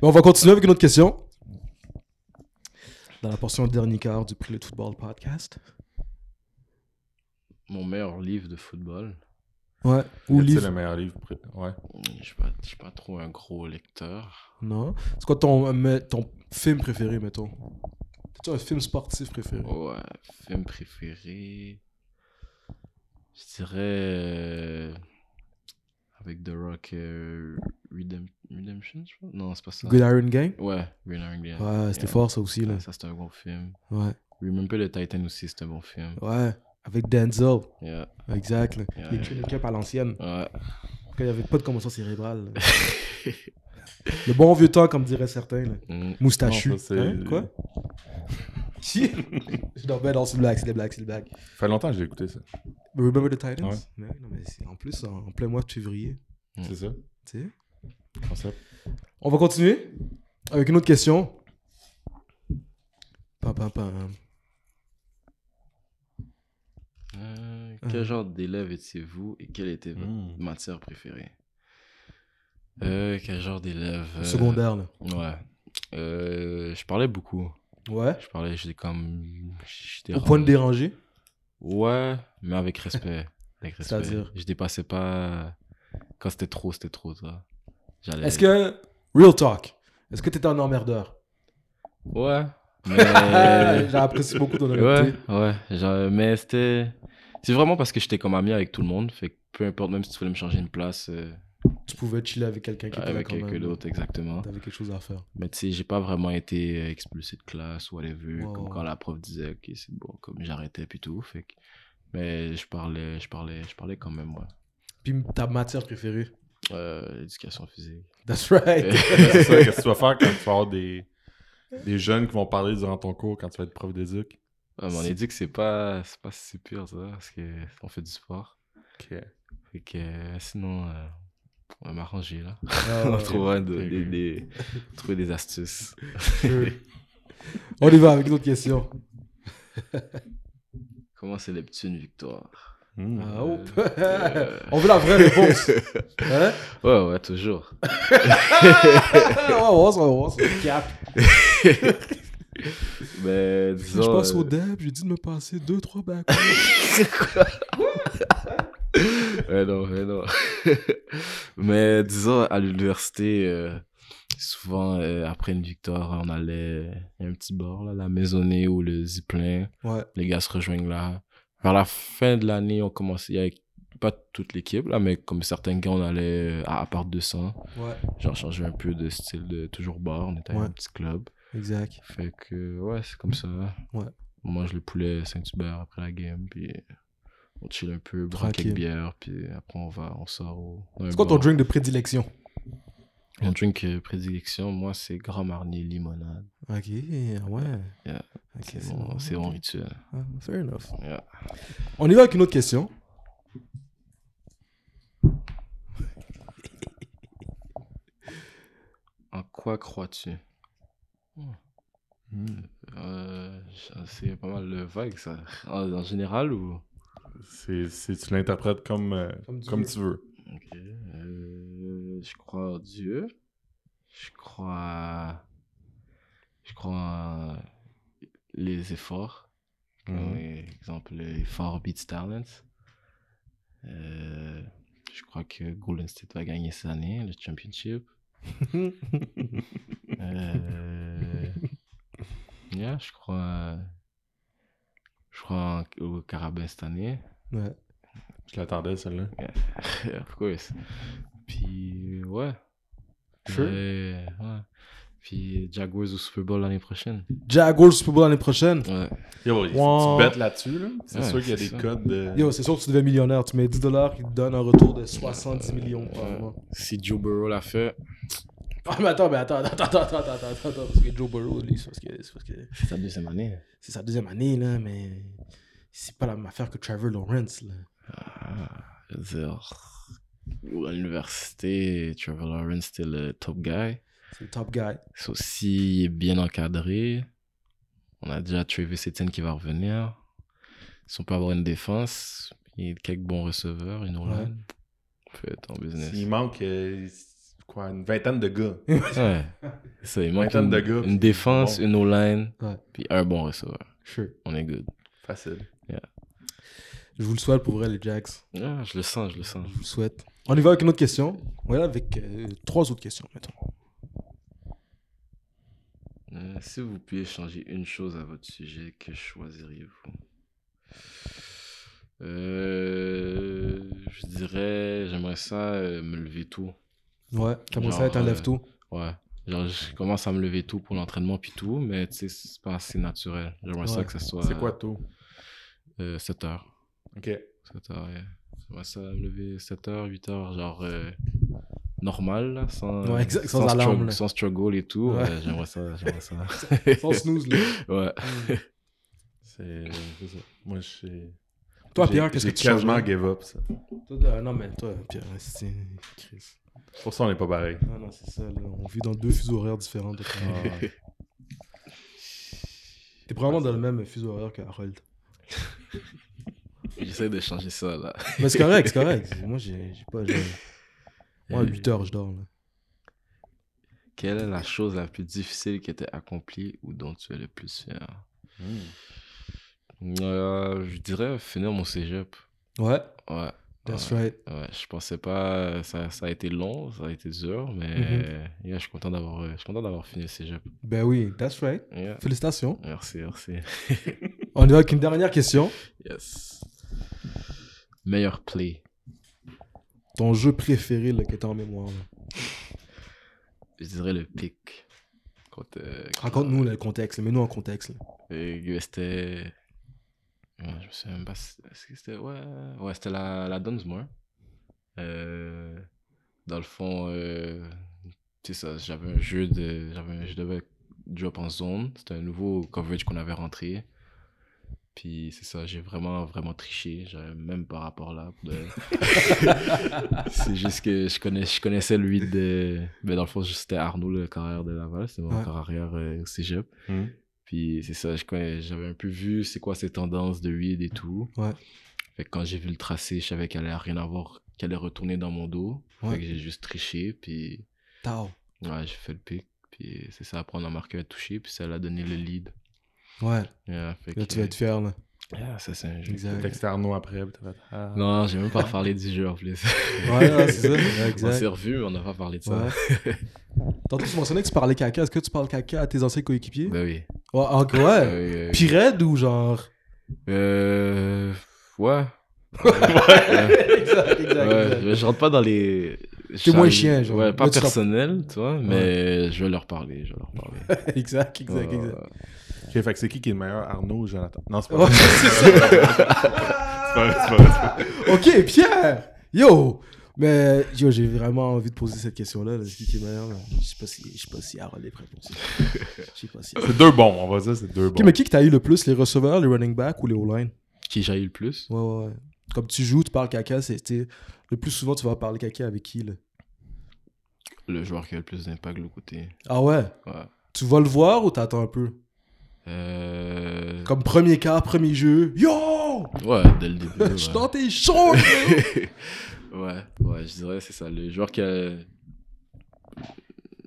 Bon, on va continuer avec une autre question. Dans la portion dernier quart du Prix le Football podcast. Mon meilleur livre de football. Ouais. Ou livre. le meilleur livre. pré- Ouais. Je suis pas, je suis pas trop un gros lecteur. Non. C'est quoi ton, ton film préféré, mettons? T'as-tu un film sportif préféré? Ouais, film préféré. Je dirais. euh, Avec The Rock euh, Redem- Redemption, je crois? Non, c'est pas ça. Good Iron Gang? Ouais, Green Iron Man. Ouais, c'était Yeah. fort ça aussi, là. Ouais, ça, c'est un bon film. Ouais. Remember the Titan aussi, c'est un bon film. Ouais. Avec Denzel. Yeah. Exact. Yeah. Les Training Camp à l'ancienne. Ouais. Quand il n'y avait pas de commotion cérébrale. Le bon vieux temps, comme diraient certains. Là. Mm. Moustachu. Non, ça, Hein? Quoi? Si Non, ben non, c'est le blague, c'est le blague, c'est le blague. Ça fait longtemps que j'ai écouté ça. Remember the Titans? Ouais. Ouais, non, mais c'est en plus en, en plein mois de février. Mm. C'est ça, Tu sais? concept. On va continuer avec une autre question. Pam, pam, pam. Euh, quel genre d'élève étiez-vous et quelle était votre Mm. matière préférée? Euh, Quel genre d'élève euh, Secondaire, là. Ouais. Euh, je parlais beaucoup. Ouais. Je parlais, j'étais comme. j'étais Au point de déranger? Ouais, mais avec respect. Avec respect. C'est-à-dire? Je dépassais pas. Quand c'était trop, c'était trop, ça. J'allais. Est-ce que. Real talk. Est-ce que t'étais un emmerdeur? Ouais. Mais. J'ai apprécié beaucoup ton ouais, honnêteté. ouais. genre, mais c'était. C'est vraiment parce que j'étais comme ami avec tout le monde. Fait que peu importe, même si tu voulais me changer une place, euh, Tu pouvais chiller avec quelqu'un qui était avec quelqu'un d'autre, exactement. T'avais quelque chose à faire. Mais tu sais, j'ai pas vraiment été euh, expulsé de classe ou whatever. Wow. Comme quand la prof disait, ok, c'est bon, comme j'arrêtais puis tout. Fait que. Mais je parlais, je parlais, je parlais quand même, ouais. Puis ta matière préférée? Euh, éducation physique. That's right. c'est ça, qu'est-ce que tu vas faire quand tu vas avoir des, des jeunes qui vont parler durant ton cours quand tu vas être prof d'éduc? Ouais, mais on a dit que c'est pas, c'est pas si pire, ça, parce qu'on fait du sport. Ok. Fait que euh, sinon, euh, on va m'arranger, là. Ah, on va trouver, de- des, des- trouver des astuces. On y va avec d'autres questions. Comment célèbres-tu une victoire? Hmm. Ah, oh. Euh, On veut la vraie réponse. Hein? Ouais, ouais, toujours. on va voir on va voir. Cap. Mais disons. Je passe au euh, DEB, j'ai dit de me passer 2-3 bacs. ouais, non, ouais, non. Mais disons, à l'université, euh, souvent, euh, après une victoire, on allait. A un petit bar, là, la maisonnée ou le ziplin. Ouais. Les gars se rejoignent là. Vers la fin de l'année, on commençait. Avait pas toute l'équipe, là, mais comme certains gars, on allait à Appart 200. Ouais. Genre, changer un peu de style de toujours bar. On était à Ouais. un petit club. Exact. Fait que, ouais, c'est comme ça. Ouais. On mange le poulet Saint-Hubert après la game, puis on chill un peu, boit Tranquille. quelques bières, puis après on va, on sort au. C'est quoi ton drink de prédilection? Mon drink euh, prédilection, moi, c'est Grand Marnier limonade. Ok, ouais. Yeah. Ok, C'est mon, rituel. Ah, fair enough. Yeah. On y va avec une autre question. En quoi crois-tu? Hmm. euh, C'est pas mal le vague, ça. En, en général ou? C'est, c'est- tu l'interprètes comme, euh, Comme comme, tu veux. Ok. Euh, je crois en Dieu. Je crois. Je crois en les efforts. Comme Mhm. exemple, l'effort Beats Talent. Euh, je crois que Golden State va gagner cette année, le championship. Euh, yeah, je crois. Je crois en- au Carabin cette année. Ouais. Je l'attendais, celle-là. of course. Puis, ouais. Sure. Ouais. Puis Jaguars au Super Bowl l'année prochaine. Jaguars Super Bowl l'année prochaine. Ouais. Yo, Wow. tu bêtes là-dessus, là, c'est Ouais, sûr qu'il y a des ça. codes de. Yo, c'est sûr que tu deviens millionnaire. Tu mets 10 dollars, ils te donnent un retour de 70 millions par Ouais. mois. Si Joe Burrow l'a fait, Ah, mais attends, mais attends, attends, attends, attends, attends, attends, attends, parce que Joe Burrow, lui, c'est parce que c'est parce que c'est sa deuxième année. c'est sa deuxième année, là, mais c'est pas la même affaire que Trevor Lawrence, là. Ah, je veux dire, à l'université, Trevor Lawrence c'était le top guy. C'est le top guy. Sauf s'il est bien encadré. On a déjà Travis Etienne qui va revenir. Si on peut avoir une défense, et quelques bons receveurs, une Ouais. line, on peut être en business. Il manque euh, quoi, une vingtaine de gars. Ouais. Ça, il manque Vingtaine une, de gars, une défense, bon. une O-line, Ouais. puis un bon receveur. Sure. On est good. Facile. Je vous le souhaite pour vrai, les Jacks. Ah, je le sens, je le sens. Je vous le souhaite. On y va avec une autre question. Voilà, avec euh, trois autres questions, mettons. Euh, si vous pouviez changer une chose à votre sujet, que choisiriez-vous? Euh, Je dirais, j'aimerais ça euh, me lever tôt. Ouais, comment ça, Genre, t'enlèves euh, tout Ouais. Genre, je commence à me lever tôt pour l'entraînement puis tout, mais tu sais, c'est pas assez naturel. J'aimerais ça que ça soit. C'est quoi tôt? euh, 7 heures. Ok. 7 heures, ouais. J'aimerais ça me lever 7 heures, 8 heures, genre euh, normal, là, sans, Ouais, exact, sans struggle- alarme, là. sans struggle et tout. Ouais. ouais, j'aimerais ça, j'aimerais ça. Sans snooze, là. ouais. C'est c'est ça. Moi, je sais. Toi, Pierre, qu'est-ce que j'ai tu quasiment changerais give up, ça. Toi, euh, Non, mais toi, Pierre, c'est... Chris. C'est pour ça qu'on n'est pas pareil. Non, non, c'est ça, là. On vit dans deux fuseaux horaires différents. toi. Ah, T'es probablement dans le même fuseau horaire que Harold. J'essaie de changer ça, là. Mais c'est correct, c'est correct. Moi, j'ai pas... j'ai- Moi, à 8 heures, je dors, là. Quelle est la chose la plus difficile qui était accomplie ou dont tu es le plus fier? Hmm. Euh, Je dirais finir mon cégep. Ouais, Ouais. That's ouais. right. Ouais, je pensais pas. Ça, ça a été long, ça a été dur, mais yeah, je suis content d'avoir je suis content d'avoir fini le cégep. Ben oui, that's right. Yeah. Félicitations. Merci, merci. On y va avec une dernière question. Yes. Meilleur play. Ton jeu préféré, là, que t'as en mémoire, là. Je dirais le pic. Euh, Raconte-nous le contexte, mets-nous en contexte. c'était. Ouais, je me souviens même pas. si- Est-ce que c'était. Ouais, ouais c'était la, la Dunsmore. Euh, dans le fond, euh, ça. J'avais un jeu de. J'avais un- je devais drop en zone. C'était un nouveau coverage qu'on avait rentré. Puis c'est ça, j'ai vraiment, vraiment triché. J'avais même pas rapport là. de- c'est juste que je, connais, je connaissais lui de. Mais dans le fond, c'était Arnaud, le carrière de Laval. C'était mon Ouais. corps arrière euh, au cégep. Hmm. Puis c'est ça, j'avais un peu vu c'est quoi ces tendances de weed et tout. Ouais. Fait que quand j'ai vu le tracé, je savais qu'elle allait rien avoir, qu'elle allait retourner dans mon dos. Ouais. Fait que j'ai juste triché, puis Tao. ouais, j'ai fait le pic. Puis c'est ça, après on a marqué un touché, puis ça l'a donné le lead. Ouais, Yeah, fait là, que- tu vas être fier, là. Yeah, ça c'est un jeu. Exact. texté Arnaud après, puis. Ah. Non, j'ai même pas parlé du jeu en plus. Ouais, ouais, c'est ça. Ouais, on exact. s'est revus, mais on n'a pas parlé de ça. Ouais. Tantôt, tu mentionnais que tu parlais caca. Est-ce que tu parles caca à tes anciens coéquipiers? Ben oui. Ouais, ah, ouais. Euh, euh, Puis raide ou genre? euh, ouais. exact, exact, Ouais, exact. mais je rentre pas dans les. T'es moins chien, genre. Ouais, pas Là, personnel, tu vois, mais je vais leur parler, je vais leur parler. exact, exact, Ouais, exact. Ouais. Ok, fait que c'est qui qui est le meilleur, Arnaud ou Jonathan? Non, c'est pas vrai. c'est pas vrai, c'est pas vrai, c'est pas vrai. ok, Pierre! Yo! Mais yo, j'ai vraiment envie de poser cette question-là. là. C'est qui qui est meilleur? là? Je sais pas si, je sais pas si Harold est prêt pour ça. Je sais pas si. C'est deux bons, on va dire, c'est deux Ok, bons. mais qui que t'as eu le plus, les receveurs, les running backs ou les O-line? Qui j'ai eu le plus? Ouais, ouais, ouais. Comme tu joues, tu parles caca, c'est t'sais, le plus souvent tu vas parler caca avec qui là? Le joueur qui a le plus d'impact de l'autre côté. Ah ouais? Ouais. Tu vas le voir ou t'attends un peu? Euh... Comme premier quart, premier jeu. Yo! Ouais, dès le début. Je suis dans tes shorts! ouais. ouais, je dirais c'est ça. Le joueur qui, a-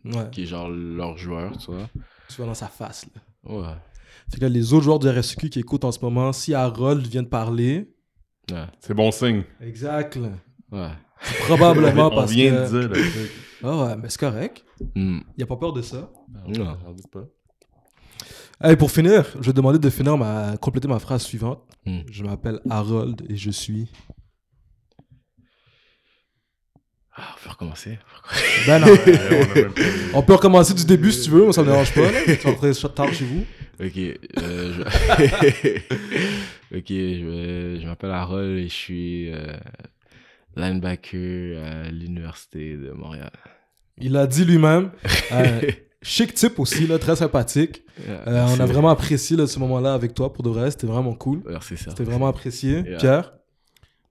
ouais, qui est genre leur joueur, tu vois. tu vas dans sa face là. Ouais. Fait que là, les autres joueurs de RSQ qui écoutent en ce moment, si Harold vient de parler. Ouais. C'est bon signe. Exact là. Ouais. C'est probablement on parce vient que. de dire le truc. Ah ouais, mais c'est correct. Hmm. Y a pas peur de ça. Non. J'en dis pour finir, je vais demander de finir ma... compléter ma phrase suivante. Hmm. Je m'appelle Harold et je suis. Ah, on peut recommencer. Ben non. On peut recommencer du début si tu veux, moi ça me dérange pas. Tu vas rentrer tard chez vous. Ok, euh, je... ok, je m'appelle Harold et je suis euh, linebacker à l'université de Montréal. Il a dit lui-même. Euh, chic type aussi, là, très sympathique. Yeah, Euh, on a vraiment apprécié là, ce moment-là avec toi pour de vrai. C'était vraiment cool. Merci, ça. C'était vraiment apprécié. Yeah. Pierre?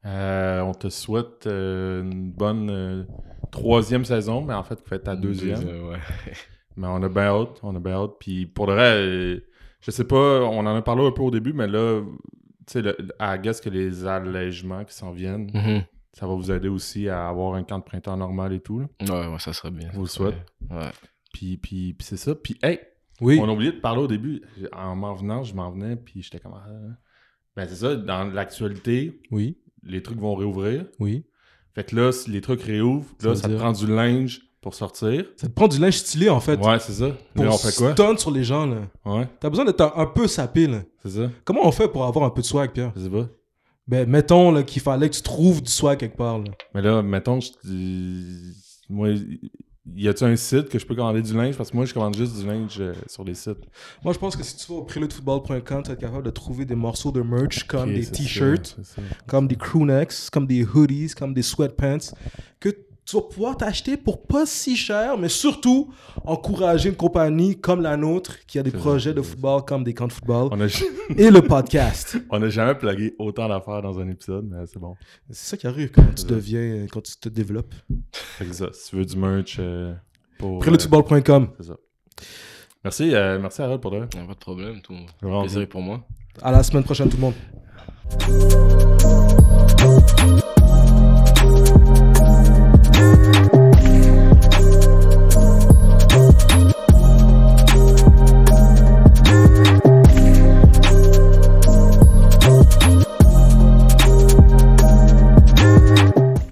Euh, on te souhaite euh, une bonne euh, troisième saison, mais en fait, faites ta deuxième. ouais. Mais on a bien hâte, on a bien hâte. Puis pour le vrai, euh, je sais pas, on en a parlé un peu au début, mais là, tu sais, à guess que les allègements qui s'en viennent, Mhm. ça va vous aider aussi à avoir un camp de printemps normal et tout. là. Ouais, ouais, ça serait bien. Vous le souhaite. Ouais. Puis, puis, puis c'est ça. Puis, hey, Oui. on a oublié de parler au début. En m'en venant, je m'en venais, puis j'étais comme. ah. Ben, c'est ça, dans l'actualité, Oui. les trucs vont réouvrir. Oui. Fait que là, si les trucs réouvrent, là, ça te prend du linge pour sortir. Ça te prend du linge stylé en fait. Ouais, c'est ça. Pour Là, on fait quoi? sur les gens là. Ouais, T'as besoin d'être un, un peu sapé là. c'est ça. Comment on fait pour avoir un peu de swag, Pierre? Je sais pas. Ben, mettons là, qu'il fallait que tu trouves du swag quelque part. Là. Mais là, mettons, je moi, y a-tu un site que je peux commander du linge? Parce que moi, je commande juste du linge euh, sur les sites. Moi, je pense que si tu vas au preludefootball.com, tu vas être capable de trouver des morceaux de merch comme des t-shirts, comme des crewnecks, comme des hoodies, comme des sweatpants, que tu vas pouvoir t'acheter pour pas si cher, mais surtout encourager une compagnie comme la nôtre qui a des projets vrai, de football comme des camps de football On a, et le podcast. on a jamais plugué autant d'affaires dans un épisode, mais c'est bon. C'est ça qui arrive quand tu deviens, quand tu te développes. Fait que ça, si tu veux du merch euh, pour. euh, Preludefootball.com. c'est ça. Merci, euh, merci Harold pour de a pas de problème, tout. Plaisir est pour moi. À la semaine prochaine, tout le monde.